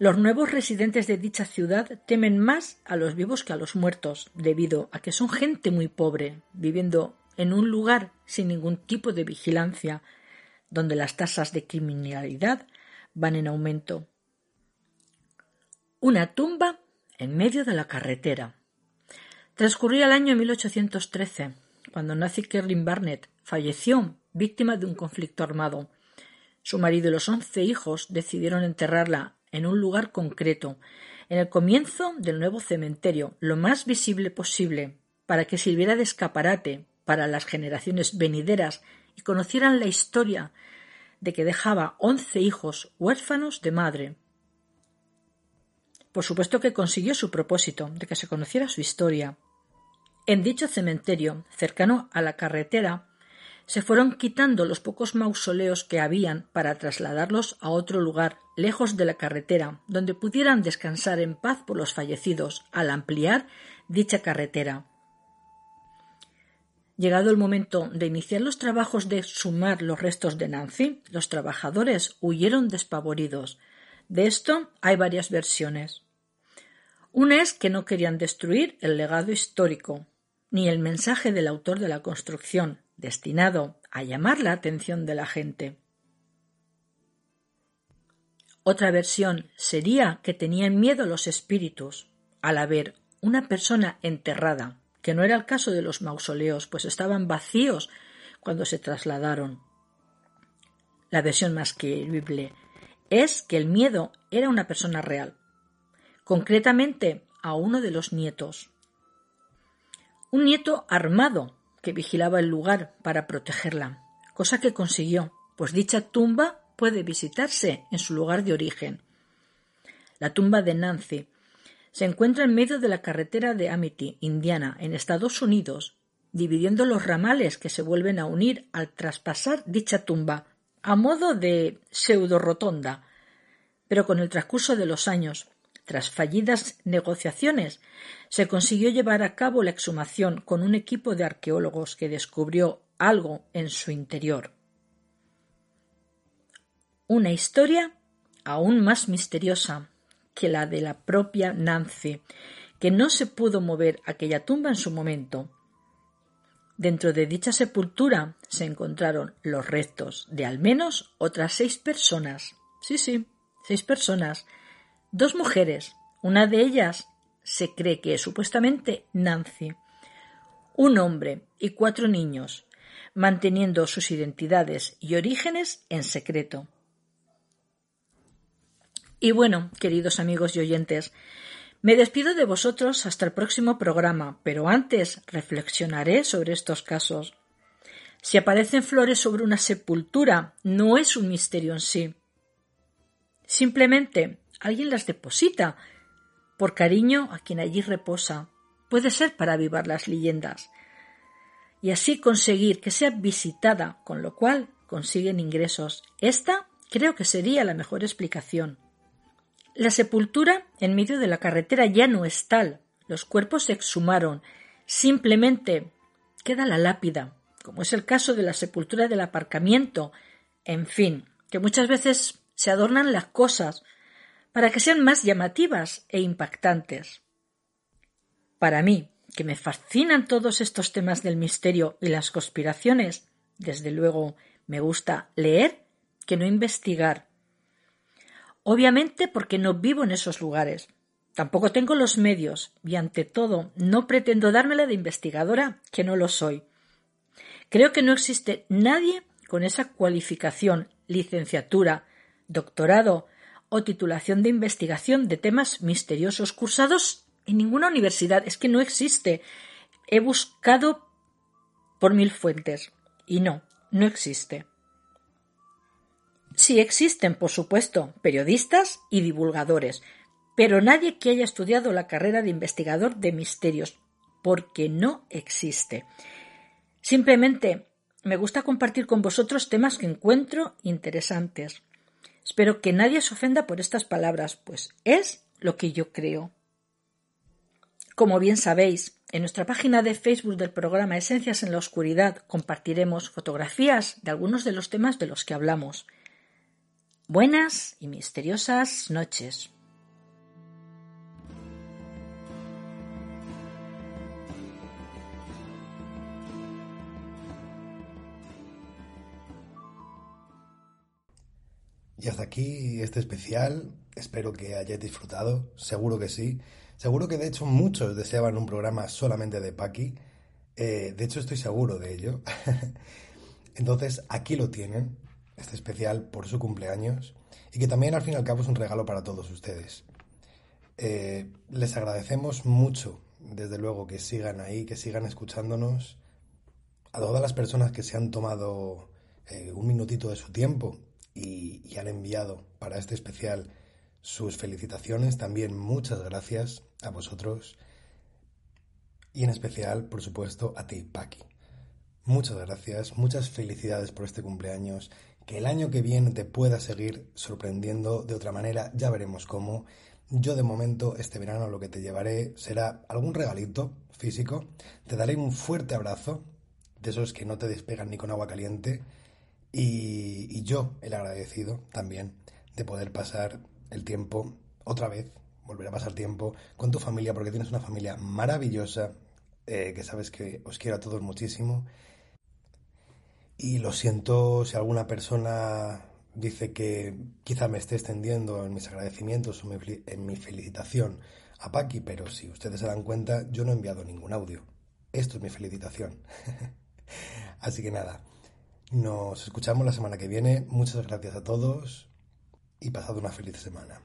Speaker 4: Los nuevos residentes de dicha ciudad temen más a los vivos que a los muertos, debido a que son gente muy pobre, viviendo en un lugar sin ningún tipo de vigilancia, donde las tasas de criminalidad van en aumento. Una tumba en medio de la carretera. Transcurría el año 1813, cuando Nancy Kerlin Barnett falleció víctima de un conflicto armado. Su marido y los once hijos decidieron enterrarla en un lugar concreto, en el comienzo del nuevo cementerio, lo más visible posible, para que sirviera de escaparate para las generaciones venideras y conocieran la historia de que dejaba once hijos huérfanos de madre. Por supuesto que consiguió su propósito, de que se conociera su historia. En dicho cementerio, cercano a la carretera, se fueron quitando los pocos mausoleos que habían para trasladarlos a otro lugar, lejos de la carretera, donde pudieran descansar en paz por los fallecidos, al ampliar dicha carretera. Llegado el momento de iniciar los trabajos de sumar los restos de Nancy, los trabajadores huyeron despavoridos. De esto hay varias versiones. Una es que no querían destruir el legado histórico, ni el mensaje del autor de la construcción, destinado a llamar la atención de la gente. Otra versión sería que tenían miedo los espíritus al haber una persona enterrada que no era el caso de los mausoleos, pues estaban vacíos cuando se trasladaron. La versión más creíble es que el miedo era una persona real, concretamente a uno de los nietos. Un nieto armado que vigilaba el lugar para protegerla, cosa que consiguió, pues dicha tumba puede visitarse en su lugar de origen. La tumba de Nancy se encuentra en medio de la carretera de Amity, Indiana, en Estados Unidos, dividiendo los ramales que se vuelven a unir al traspasar dicha tumba, a modo de pseudo-rotonda. Pero con el transcurso de los años, tras fallidas negociaciones, se consiguió llevar a cabo la exhumación con un equipo de arqueólogos que descubrió algo en su interior. Una historia aún más misteriosa, que la de la propia Nancy, que no se pudo mover aquella tumba en su momento. Dentro de dicha sepultura se encontraron los restos de al menos otras seis personas. Sí, sí, seis personas. Dos mujeres. Una de ellas se cree que es supuestamente Nancy. Un hombre y cuatro niños, manteniendo sus identidades y orígenes en secreto. Y bueno, queridos amigos y oyentes, me despido de vosotros hasta el próximo programa, pero antes reflexionaré sobre estos casos. Si aparecen flores sobre una sepultura, no es un misterio en sí. Simplemente alguien las deposita por cariño a quien allí reposa. Puede ser para avivar las leyendas y así conseguir que sea visitada, con lo cual consiguen ingresos. Esta creo que sería la mejor explicación. La sepultura en medio de la carretera ya no es tal. Los cuerpos se exhumaron. Simplemente queda la lápida, como es el caso de la sepultura del aparcamiento. En fin, que muchas veces se adornan las cosas para que sean más llamativas e impactantes. Para mí, que me fascinan todos estos temas del misterio y las conspiraciones, desde luego me gusta leer que no investigar Obviamente porque no vivo en esos lugares. Tampoco tengo los medios y ante todo no pretendo dármela de investigadora que no lo soy. Creo que no existe nadie con esa cualificación, licenciatura, doctorado o titulación de investigación de temas misteriosos cursados en ninguna universidad. Es que no existe. He buscado por mil fuentes y no, no existe. Sí existen, por supuesto, periodistas y divulgadores, pero nadie que haya estudiado la carrera de investigador de misterios, porque no existe. Simplemente me gusta compartir con vosotros temas que encuentro interesantes. Espero que nadie se ofenda por estas palabras, pues es lo que yo creo. Como bien sabéis, En nuestra página de Facebook del programa Esencias en la Oscuridad compartiremos fotografías de algunos de los temas de los que hablamos. Buenas y misteriosas noches.
Speaker 3: Y hasta aquí este especial. Espero que hayáis disfrutado. Seguro que sí. Seguro que de hecho muchos deseaban un programa solamente de Paki. Eh, de hecho estoy seguro de ello. <laughs> Entonces aquí lo tienen. Este especial por su cumpleaños. Y que también al fin y al cabo es un regalo para todos ustedes. Eh, les agradecemos mucho, desde luego, que sigan ahí, que sigan escuchándonos. A todas las personas que se han tomado eh, un minutito de su tiempo y, han enviado para este especial sus felicitaciones. También muchas gracias a vosotros y en especial, por supuesto, a ti, Paki. Muchas gracias, muchas felicidades por este cumpleaños. Que el año que viene te pueda seguir sorprendiendo de otra manera, ya veremos cómo. Yo de momento este verano lo que te llevaré será algún regalito físico. Te daré un fuerte abrazo, de esos que no te despegan ni con agua caliente y, yo, el agradecido también de poder pasar el tiempo otra vez, volver a pasar tiempo con tu familia, porque tienes una familia maravillosa, eh, que sabes que os quiero a todos muchísimo. Y lo siento si alguna persona dice que quizá me esté extendiendo en mis agradecimientos o en mi felicitación a Paqui, pero si ustedes se dan cuenta, yo no he enviado ningún audio. Esto es mi felicitación. <laughs> Así que nada, nos escuchamos la semana que viene. Muchas gracias a todos y pasad una feliz semana.